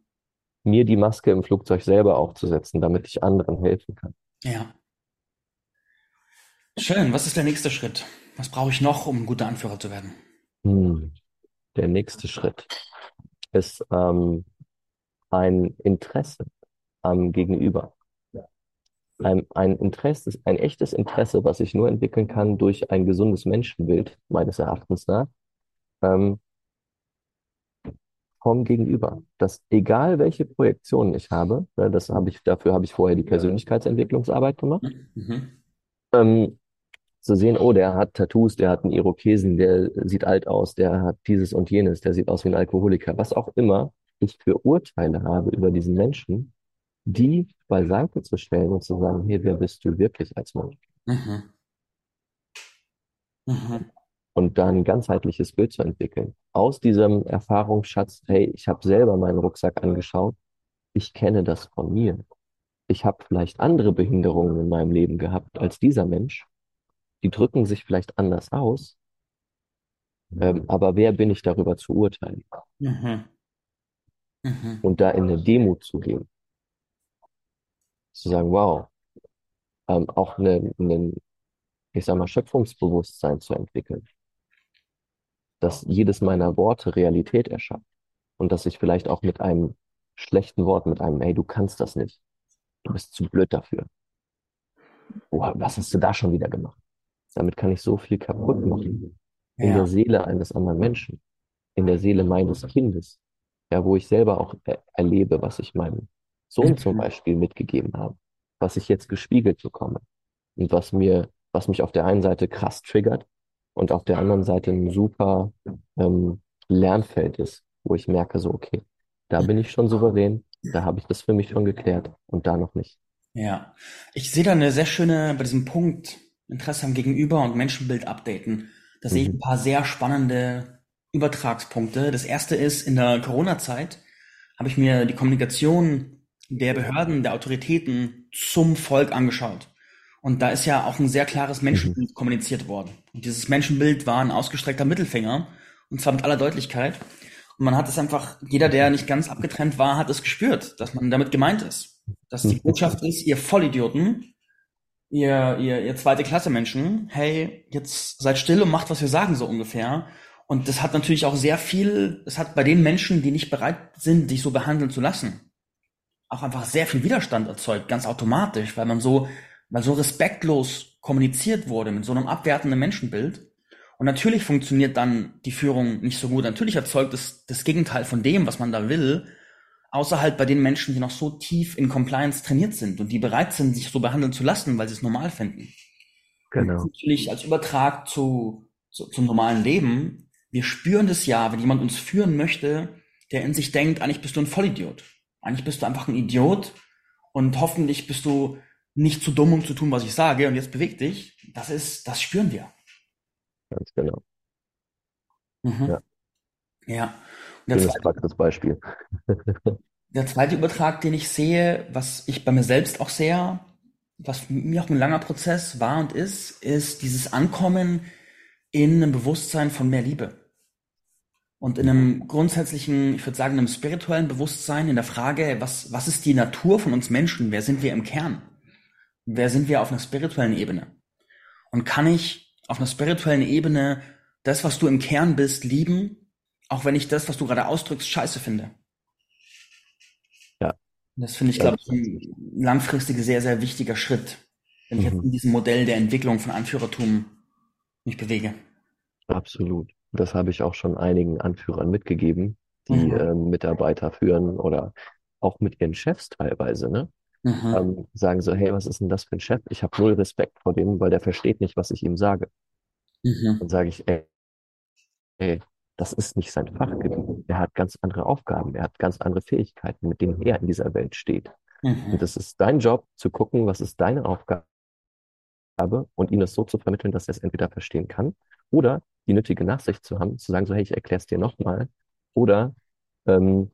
mir die Maske im Flugzeug selber aufzusetzen, damit ich anderen helfen kann. Ja. Schön. Was ist der nächste Schritt? Was brauche ich noch, um ein guter Anführer zu werden? Hm. Der nächste Schritt ist, ähm, ein Interesse am Gegenüber. Ein, ein Interesse, ein echtes Interesse, was sich nur entwickeln kann durch ein gesundes Menschenbild, meines Erachtens nach, ähm, vom Gegenüber. Dass egal welche Projektionen ich habe, ne, das habe ich, dafür habe ich vorher die Persönlichkeitsentwicklungsarbeit gemacht, Mhm. ähm, zu sehen, oh, der hat Tattoos, der hat einen Irokesen, der sieht alt aus, der hat dieses und jenes, der sieht aus wie ein Alkoholiker, was auch immer ich für Urteile habe über diesen Menschen, die beiseite zu stellen und zu sagen, hey, wer bist du wirklich als Mensch? Mhm. Mhm. Und dann ein ganzheitliches Bild zu entwickeln. Aus diesem Erfahrungsschatz, hey, ich habe selber meinen Rucksack angeschaut, ich kenne das von mir. Ich habe vielleicht andere Behinderungen in meinem Leben gehabt als dieser Mensch. Die drücken sich vielleicht anders aus, ähm, aber wer bin ich darüber zu urteilen? Mhm. Mhm. Und da in eine Demut zu gehen, zu sagen, wow, ähm, auch eine, eine, ich sag mal, Schöpfungsbewusstsein zu entwickeln, dass jedes meiner Worte Realität erschafft und dass ich vielleicht auch mit einem schlechten Wort, mit einem, hey, du kannst das nicht, du bist zu blöd dafür. Boah, was hast du da schon wieder gemacht? Damit kann ich so viel kaputt machen in der Ja. Seele eines anderen Menschen, in der Seele meines Kindes, ja, wo ich selber auch er erlebe, was ich meinem Sohn zum Mhm. Beispiel mitgegeben habe, was ich jetzt gespiegelt bekomme und was mir, was mich auf der einen Seite krass triggert und auf der anderen Seite ein super ähm, Lernfeld ist, wo ich merke, so, okay, da bin ich schon souverän, da habe ich das für mich schon geklärt und da noch nicht. Ja. Ich sehe da eine sehr schöne, bei diesem Punkt, Interesse am Gegenüber und Menschenbild updaten. Da sehe ich ein Mhm. paar sehr spannende Übertragspunkte. Das erste ist, in der Corona-Zeit habe ich mir die Kommunikation der Behörden, der Autoritäten zum Volk angeschaut. Und da ist ja auch ein sehr klares Mhm. Menschenbild kommuniziert worden. Und dieses Menschenbild war ein ausgestreckter Mittelfinger, und zwar mit aller Deutlichkeit. Und man hat es einfach, jeder, der nicht ganz abgetrennt war, hat es gespürt, dass man damit gemeint ist. Dass die Botschaft ist, ihr Vollidioten, ihr, ihr, ihr zweite Klasse Menschen, hey, jetzt seid still und macht, was wir sagen, so ungefähr. Und das hat natürlich auch sehr viel, es hat bei den Menschen, die nicht bereit sind, dich so behandeln zu lassen, auch einfach sehr viel Widerstand erzeugt, ganz automatisch, weil man so, weil so respektlos kommuniziert wurde mit so einem abwertenden Menschenbild. Und natürlich funktioniert dann die Führung nicht so gut. Natürlich erzeugt es das Gegenteil von dem, was man da will, außer halt bei den Menschen, die noch so tief in Compliance trainiert sind und die bereit sind, sich so behandeln zu lassen, weil sie es normal finden. Genau. natürlich als Übertrag zu, zu, zum normalen Leben. Wir spüren das ja, wenn jemand uns führen möchte, der in sich denkt, eigentlich bist du ein Vollidiot. Eigentlich bist du einfach ein Idiot und hoffentlich bist du nicht zu dumm, um zu tun, was ich sage und jetzt beweg dich. Das ist, das spüren wir. Ganz genau. Mhm. Ja, Ja. Der zweite, Praxisbeispiel. der zweite Übertrag, den ich sehe, was ich bei mir selbst auch sehe, was mir auch ein langer Prozess war und ist, ist dieses Ankommen in einem Bewusstsein von mehr Liebe. Und in einem grundsätzlichen, ich würde sagen, einem spirituellen Bewusstsein, in der Frage, was, was ist die Natur von uns Menschen? Wer sind wir im Kern? Wer sind wir auf einer spirituellen Ebene? Und kann ich auf einer spirituellen Ebene das, was du im Kern bist, lieben, auch wenn ich das, was du gerade ausdrückst, scheiße finde? Ja, das finde ich, glaube ich, ein langfristig sehr, sehr wichtiger Schritt, wenn ich jetzt in mhm. diesem Modell der Entwicklung von Anführertum mich bewege. Absolut. Das habe ich auch schon einigen Anführern mitgegeben, die Mhm. ähm, Mitarbeiter führen oder auch mit ihren Chefs teilweise, ne? Mhm. Ähm, sagen so, hey, was ist denn das für ein Chef? Ich habe null Respekt vor dem, weil der versteht nicht, was ich ihm sage. Mhm. Dann sage ich, ey, ey, das ist nicht sein Fachgebiet. Er hat ganz andere Aufgaben, er hat ganz andere Fähigkeiten, mit denen er in dieser Welt steht. Und Mhm. es ist dein Job zu gucken, was ist deine Aufgabe und ihm das so zu vermitteln, dass er es entweder verstehen kann oder die nötige Nachsicht zu haben, zu sagen so, hey, ich erkläre es dir nochmal oder ähm,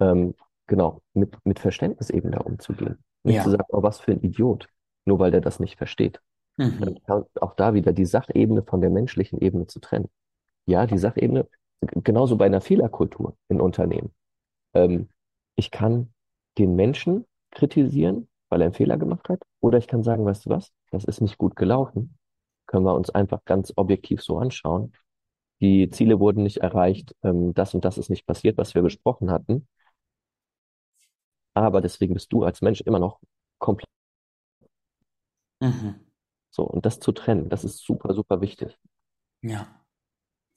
ähm, genau, mit, mit Verständnis eben da umzugehen. Nicht zu Ja. sagen, oh, was für ein Idiot, nur weil der das nicht versteht. Mhm. Auch da wieder die Sachebene von der menschlichen Ebene zu trennen. Ja, die Sachebene, genauso bei einer Fehlerkultur in Unternehmen. Ähm, ich kann den Menschen kritisieren, weil er einen Fehler gemacht hat, oder ich kann sagen, weißt du was, das ist nicht gut gelaufen. Können wir uns einfach ganz objektiv so anschauen. Die Ziele wurden nicht erreicht, ähm, das und das ist nicht passiert, was wir besprochen hatten. aber deswegen bist du als Mensch immer noch komplett Mhm. so. Und das zu trennen, das ist super, super wichtig. Ja.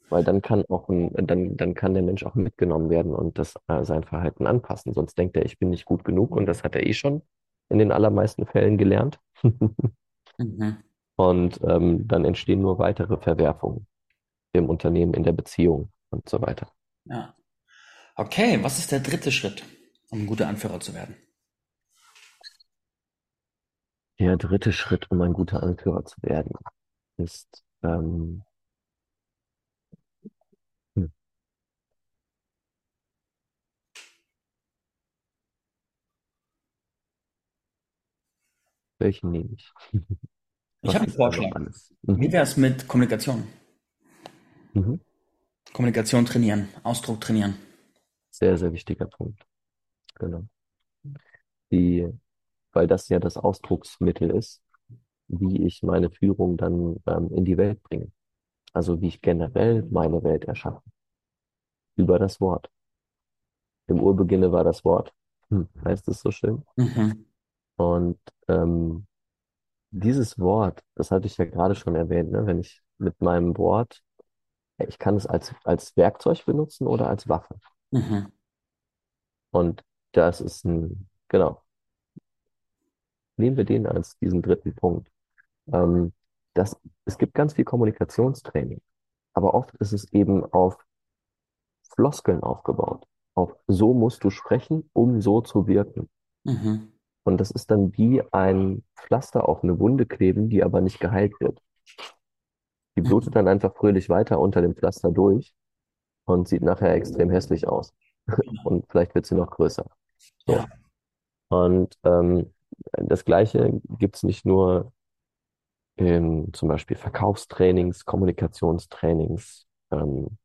Weil dann kann auch ein, dann, dann kann der Mensch auch mitgenommen werden und das, äh, sein Verhalten anpassen. Sonst denkt er, ich bin nicht gut genug und das hat er eh schon in den allermeisten Fällen gelernt. Mhm. Und ähm, dann entstehen nur weitere Verwerfungen im Unternehmen, in der Beziehung und so weiter. Ja. Okay, was ist der dritte Schritt, um ein guter Anführer zu werden? Der dritte Schritt, um ein guter Anführer zu werden, ist, ähm, welchen nehme ich? Ich habe einen also Vorschlag. alles? Wie Mhm. wäre es mit Kommunikation? Mhm. Kommunikation trainieren, Ausdruck trainieren. Sehr, sehr wichtiger Punkt. Genau. Die, weil das ja das Ausdrucksmittel ist, wie ich meine Führung dann ähm, in die Welt bringe. Also wie ich generell meine Welt erschaffe. Über das Wort. Im Urbeginne war das Wort. Hm, heißt es so schön. Mhm. Und ähm, dieses Wort, das hatte ich ja gerade schon erwähnt, ne? Wenn ich mit meinem Wort, ich kann es als, als Werkzeug benutzen oder als Waffe. Mhm. Und das ist ein, genau, nehmen wir den als diesen dritten Punkt. Ähm, das, es gibt ganz viel Kommunikationstraining, aber oft ist es eben auf Floskeln aufgebaut. Auf so musst du sprechen, um so zu wirken. Mhm. Und das ist dann wie ein Pflaster auf eine Wunde kleben, die aber nicht geheilt wird. Die blutet dann einfach fröhlich weiter unter dem Pflaster durch und sieht nachher extrem hässlich aus. Und vielleicht wird sie noch größer. So. Ja. Und ähm, das Gleiche gibt's nicht nur in zum Beispiel Verkaufstrainings, Kommunikationstrainings, ähm,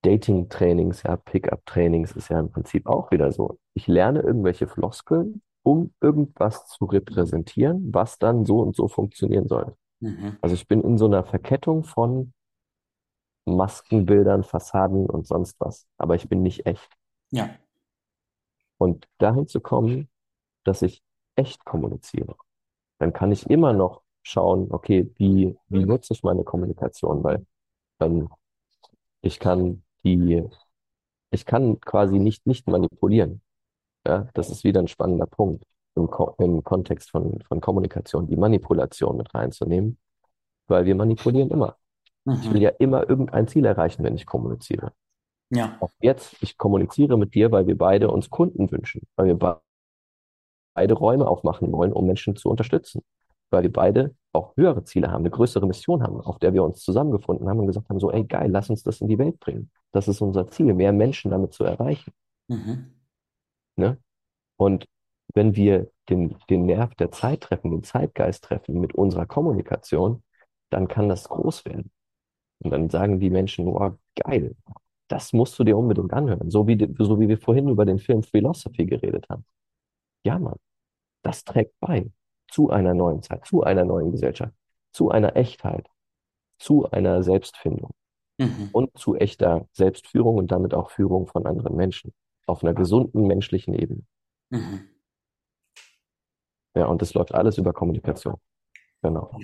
Dating-Trainings, ja, Pick-up-Trainings ist ja im Prinzip auch wieder so. Ich lerne irgendwelche Floskeln, um irgendwas zu repräsentieren, was dann so und so funktionieren soll. Mhm. Also ich bin in so einer Verkettung von Maskenbildern, Fassaden und sonst was, aber ich bin nicht echt. Ja. Und dahin zu kommen, dass ich echt kommuniziere, dann kann ich immer noch schauen, okay, wie, wie nutze ich meine Kommunikation, weil ähm, ich kann die, ich kann quasi nicht, nicht manipulieren. Ja, das ist wieder ein spannender Punkt im, Ko im Kontext von, von Kommunikation, die Manipulation mit reinzunehmen, weil wir manipulieren immer. Ich will Mhm. ja immer irgendein Ziel erreichen, wenn ich kommuniziere. Ja. Auch jetzt, ich kommuniziere mit dir, weil wir beide uns Kunden wünschen, weil wir be- beide Räume aufmachen wollen, um Menschen zu unterstützen, weil wir beide auch höhere Ziele haben, eine größere Mission haben, auf der wir uns zusammengefunden haben und gesagt haben, so, ey, geil, lass uns das in die Welt bringen. Das ist unser Ziel, mehr Menschen damit zu erreichen, Mhm. Ne? Und wenn wir den, den Nerv der Zeit treffen, den Zeitgeist treffen mit unserer Kommunikation, dann kann das groß werden. Und dann sagen die Menschen, oh, geil, das musst du dir unbedingt anhören. So wie, so wie wir vorhin über den Film Philosophy geredet haben. Ja, Mann, das trägt bei zu einer neuen Zeit, zu einer neuen Gesellschaft, zu einer Echtheit, zu einer Selbstfindung Mhm. und zu echter Selbstführung und damit auch Führung von anderen Menschen auf einer gesunden menschlichen Ebene. Mhm. Ja, und das läuft alles über Kommunikation. Genau.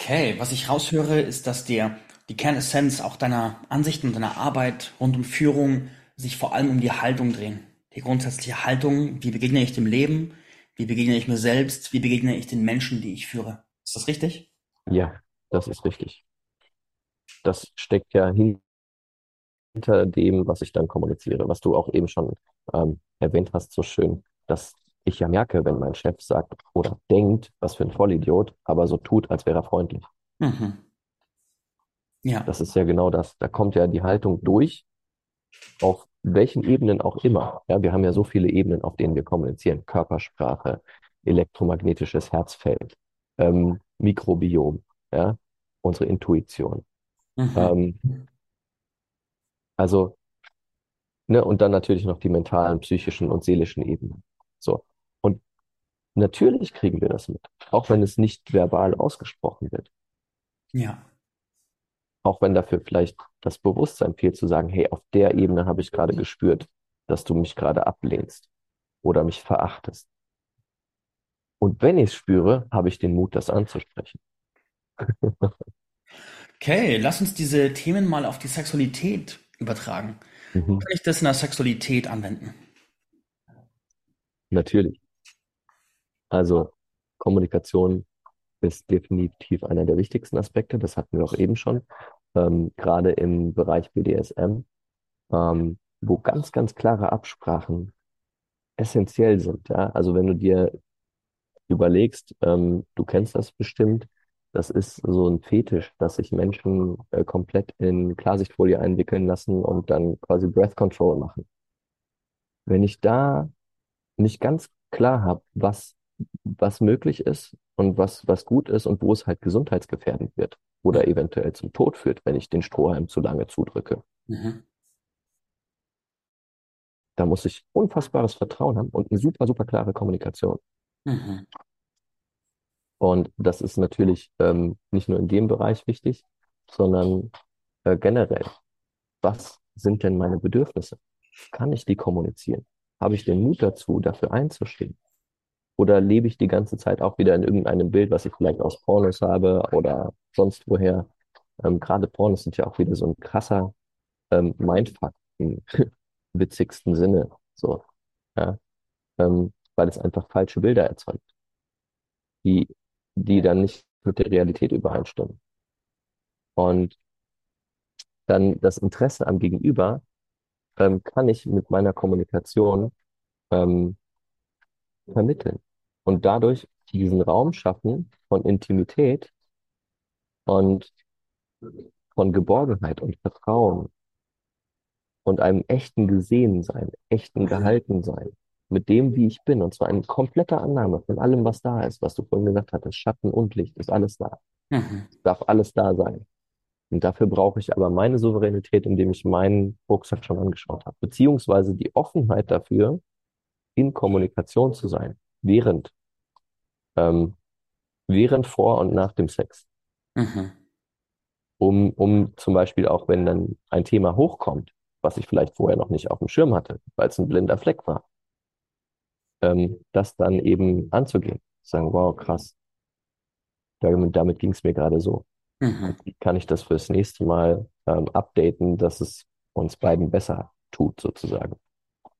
Okay, was ich raushöre, ist, dass dir die Kernessenz auch deiner Ansichten und deiner Arbeit rund um Führung sich vor allem um die Haltung drehen. Die grundsätzliche Haltung, wie begegne ich dem Leben, wie begegne ich mir selbst, wie begegne ich den Menschen, die ich führe. Ist das richtig? Ja, das ist richtig. Das steckt ja hin hinter dem, was ich dann kommuniziere, was du auch eben schon ähm, erwähnt hast, so schön, dass ich ja merke, wenn mein Chef sagt oder denkt, was für ein Vollidiot, aber so tut, als wäre er freundlich. Mhm. Ja. Das ist ja genau das. Da kommt ja die Haltung durch, auf welchen Ebenen auch immer. Ja, wir haben ja so viele Ebenen, auf denen wir kommunizieren. Körpersprache, elektromagnetisches Herzfeld, ähm, Mikrobiom, ja, unsere Intuition. Mhm. Ähm, also, ne, und dann natürlich noch die mentalen, psychischen und seelischen Ebenen. So. Und natürlich kriegen wir das mit, auch wenn es nicht verbal ausgesprochen wird. Ja. Auch wenn dafür vielleicht das Bewusstsein fehlt, zu sagen, hey, auf der Ebene habe ich gerade gespürt, dass du mich gerade ablehnst. oder mich verachtest. Und wenn ich es spüre, habe ich den Mut, das anzusprechen. Okay, lass uns diese Themen mal auf die Sexualität übertragen. Mhm. kann ich das in der Sexualität anwenden? Natürlich. Also Kommunikation ist definitiv einer der wichtigsten Aspekte. Das hatten wir auch eben schon. Ähm, gerade im Bereich BDSM, ähm, wo ganz, ganz klare Absprachen essentiell sind. Ja? Also wenn du dir überlegst, ähm, du kennst das bestimmt, das ist so ein Fetisch, dass sich Menschen äh, komplett in Klarsichtfolie einwickeln lassen und dann quasi Breath Control machen. Wenn ich da nicht ganz klar habe, was, was möglich ist und was, was gut ist und wo es halt gesundheitsgefährdend wird oder eventuell zum Tod führt, wenn ich den Strohhalm zu lange zudrücke, Mhm. da muss ich unfassbares Vertrauen haben und eine super, super klare Kommunikation. Mhm. Und das ist natürlich ähm, nicht nur in dem Bereich wichtig, sondern äh, generell. Was sind denn meine Bedürfnisse? Kann ich die kommunizieren? Habe ich den Mut dazu, dafür einzustehen? Oder lebe ich die ganze Zeit auch wieder in irgendeinem Bild, was ich vielleicht aus Pornos habe oder sonst woher? Ähm, gerade Pornos sind ja auch wieder so ein krasser ähm, Mindfuck im witzigsten Sinne. So, ja, ähm, weil es einfach falsche Bilder erzeugt, die, die dann nicht mit der Realität übereinstimmen. Und dann das Interesse am Gegenüber ähm, kann ich mit meiner Kommunikation ähm, vermitteln und dadurch diesen Raum schaffen von Intimität und von Geborgenheit und Vertrauen und einem echten Gesehensein, echten. Gehaltensein mit dem, wie ich bin. Und zwar eine komplette Annahme von allem, was da ist, was du vorhin gesagt hattest. Schatten und Licht ist alles da. Mhm. Darf alles da sein. Und dafür brauche ich aber meine Souveränität, indem ich meinen Rucksack schon angeschaut habe. Beziehungsweise die Offenheit dafür, in Kommunikation zu sein, während, ähm, während, vor und nach dem Sex. Mhm. Um, um zum Beispiel auch, wenn dann ein Thema hochkommt, was ich vielleicht vorher noch nicht auf dem Schirm hatte, weil es ein blinder Fleck war, ähm, das dann eben anzugehen. Sagen, wow, krass, damit, damit ging es mir gerade so. Mhm. Wie kann ich das fürs nächste Mal ähm, updaten, dass es uns beiden besser tut, sozusagen?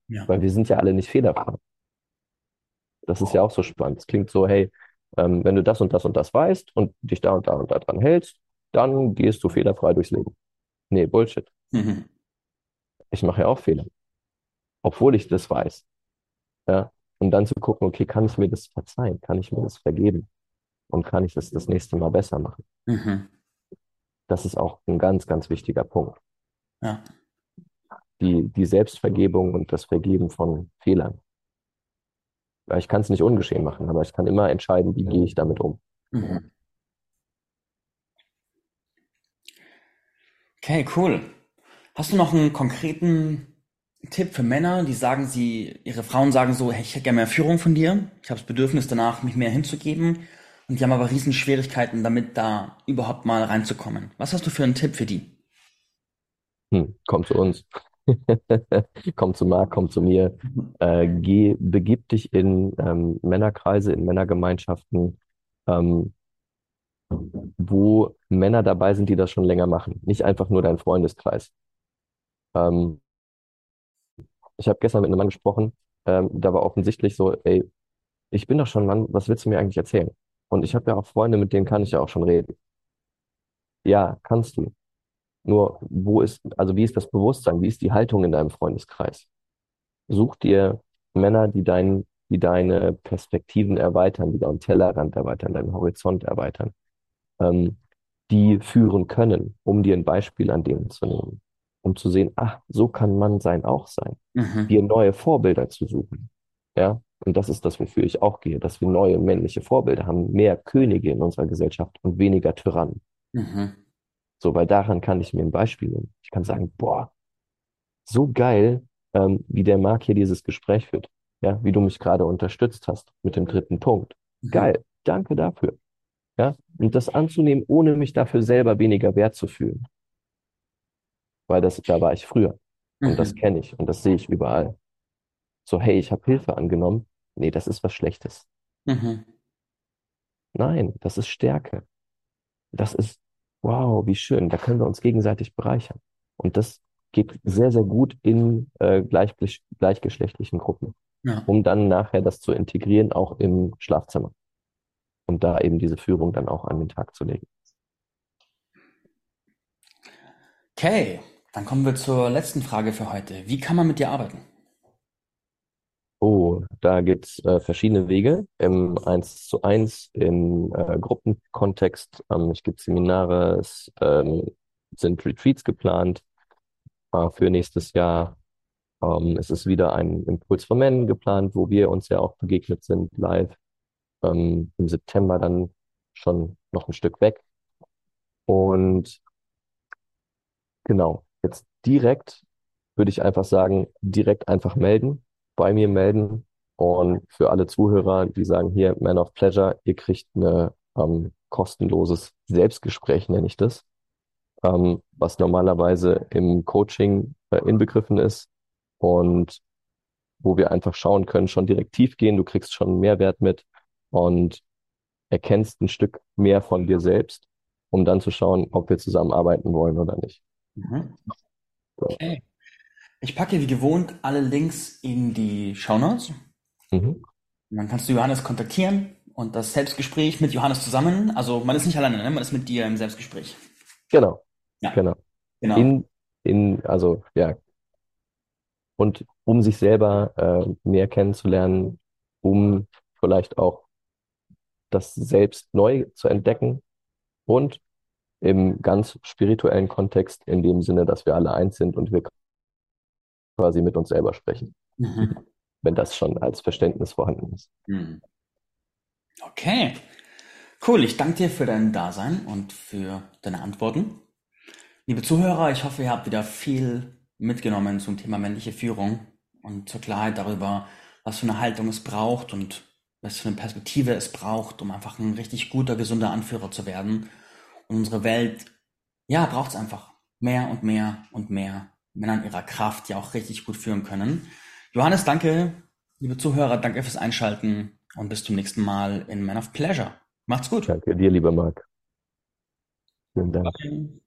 Ja. Weil wir sind ja alle nicht fehlerfrei. Das ist ja auch so spannend. Es klingt so, hey, ähm, wenn du das und das und das weißt und dich da und da und da dran hältst, dann gehst du fehlerfrei durchs Leben. Nee, Bullshit. Mhm. Ich mache ja auch Fehler, obwohl ich das weiß. Ja? Und dann zu gucken, okay, kann ich mir das verzeihen? Kann ich mir das vergeben? Und kann ich das das nächste Mal besser machen? Mhm. Das ist auch ein ganz, ganz wichtiger Punkt. Ja. Die, die Selbstvergebung und das Vergeben von Fehlern. Weil ich kann es nicht ungeschehen machen, aber ich kann immer entscheiden, wie gehe ich damit um. Mhm. Okay, cool. Hast du noch einen konkreten Tipp für Männer, die sagen, sie, ihre Frauen sagen so, hey, ich hätte gerne mehr Führung von dir, ich habe das Bedürfnis danach, mich mehr hinzugeben und die haben aber riesen Schwierigkeiten damit, da überhaupt mal reinzukommen. Was hast du für einen Tipp für die? Hm, komm zu uns. Komm zu Marc, komm zu mir. Äh, geh, begib dich in ähm, Männerkreise, in Männergemeinschaften, ähm, wo Männer dabei sind, die das schon länger machen. Nicht einfach nur dein Freundeskreis. Ähm, ich habe gestern mit einem Mann gesprochen, ähm, da war offensichtlich so, ey, ich bin doch schon Mann, was willst du mir eigentlich erzählen? Und ich habe ja auch Freunde, mit denen kann ich ja auch schon reden. Ja, kannst du. Nur, wo ist, also wie ist das Bewusstsein? Wie ist die Haltung in deinem Freundeskreis? Such dir Männer, die dein, die deine Perspektiven erweitern, die deinen Tellerrand erweitern, deinen Horizont erweitern, ähm, die führen können, um dir ein Beispiel an denen zu nehmen, um zu sehen, ach, so kann Mann sein auch sein, Mhm. dir neue Vorbilder zu suchen. Ja, und das ist das, wofür ich auch gehe, dass wir neue männliche Vorbilder haben, mehr Könige in unserer Gesellschaft und weniger Tyrannen. Mhm. So, weil daran kann ich mir ein Beispiel nehmen. Ich kann sagen, boah, so geil, ähm, wie der Marc hier dieses Gespräch führt. Ja, wie du mich gerade unterstützt hast mit dem dritten Punkt. Mhm. Geil, danke dafür. Ja, und das anzunehmen, ohne mich dafür selber weniger wert zu fühlen. Weil das, da war ich früher. Und das Mhm. kenne ich und das sehe ich überall. so, hey, ich habe Hilfe angenommen. Nee, das ist was Schlechtes. Mhm. Nein, das ist Stärke. Das ist, wow, wie schön. Da können wir uns gegenseitig bereichern. Und das geht sehr, sehr gut in äh, gleich, gleichgeschlechtlichen Gruppen, Ja. um dann nachher das zu integrieren, auch im Schlafzimmer. Und da eben diese Führung dann auch an den Tag zu legen. Okay, dann kommen wir zur letzten Frage für heute. Wie kann man mit dir arbeiten? Oh, da gibt's äh, verschiedene Wege im Eins zu eins, im äh, Gruppenkontext. Ähm, ich gebe Seminare, es ähm, sind Retreats geplant äh, für nächstes Jahr. Ähm, es ist wieder ein Impuls for Men geplant, wo wir uns ja auch begegnet sind live. Ähm, im September dann schon noch ein Stück weg. Und genau, jetzt direkt würde ich einfach sagen, direkt einfach melden, bei mir melden. Und für alle Zuhörer, die sagen, hier, Man of Pleasure, ihr kriegt eine ähm, kostenloses Selbstgespräch, nenne ich das, ähm, was normalerweise im Coaching äh, inbegriffen ist und wo wir einfach schauen können, schon direkt tief gehen, du kriegst schon Mehrwert mit und erkennst ein Stück mehr von dir selbst, um dann zu schauen, ob wir zusammenarbeiten wollen oder nicht. Mhm. So. Okay. Ich packe wie gewohnt alle Links in die Shownotes. Mhm. Und dann kannst du Johannes kontaktieren und das Selbstgespräch mit Johannes zusammen. Also man ist nicht alleine, ne? Man ist mit dir im Selbstgespräch. Genau, Ja, genau. genau. In, in, also ja, und um sich selber äh, mehr kennenzulernen, um vielleicht auch das Selbst neu zu entdecken und im ganz spirituellen Kontext, in dem Sinne, dass wir alle eins sind und wir quasi mit uns selber sprechen, Mhm. wenn das schon als Verständnis vorhanden ist. Mhm. Okay. Cool. Ich danke dir für dein Dasein und für deine Antworten. Liebe Zuhörer, ich hoffe, ihr habt wieder viel mitgenommen zum Thema männliche Führung und zur Klarheit darüber, was für eine Haltung es braucht und was für eine Perspektive es braucht, um einfach ein richtig guter, gesunder Anführer zu werden. Und unsere Welt, ja, braucht es einfach mehr und mehr und mehr Männer in ihrer Kraft, die auch richtig gut führen können. Johannes, danke. Liebe Zuhörer, danke fürs Einschalten und bis zum nächsten Mal in Man of Pleasure. Macht's gut. Danke dir, lieber Marc. Vielen Dank. Bye.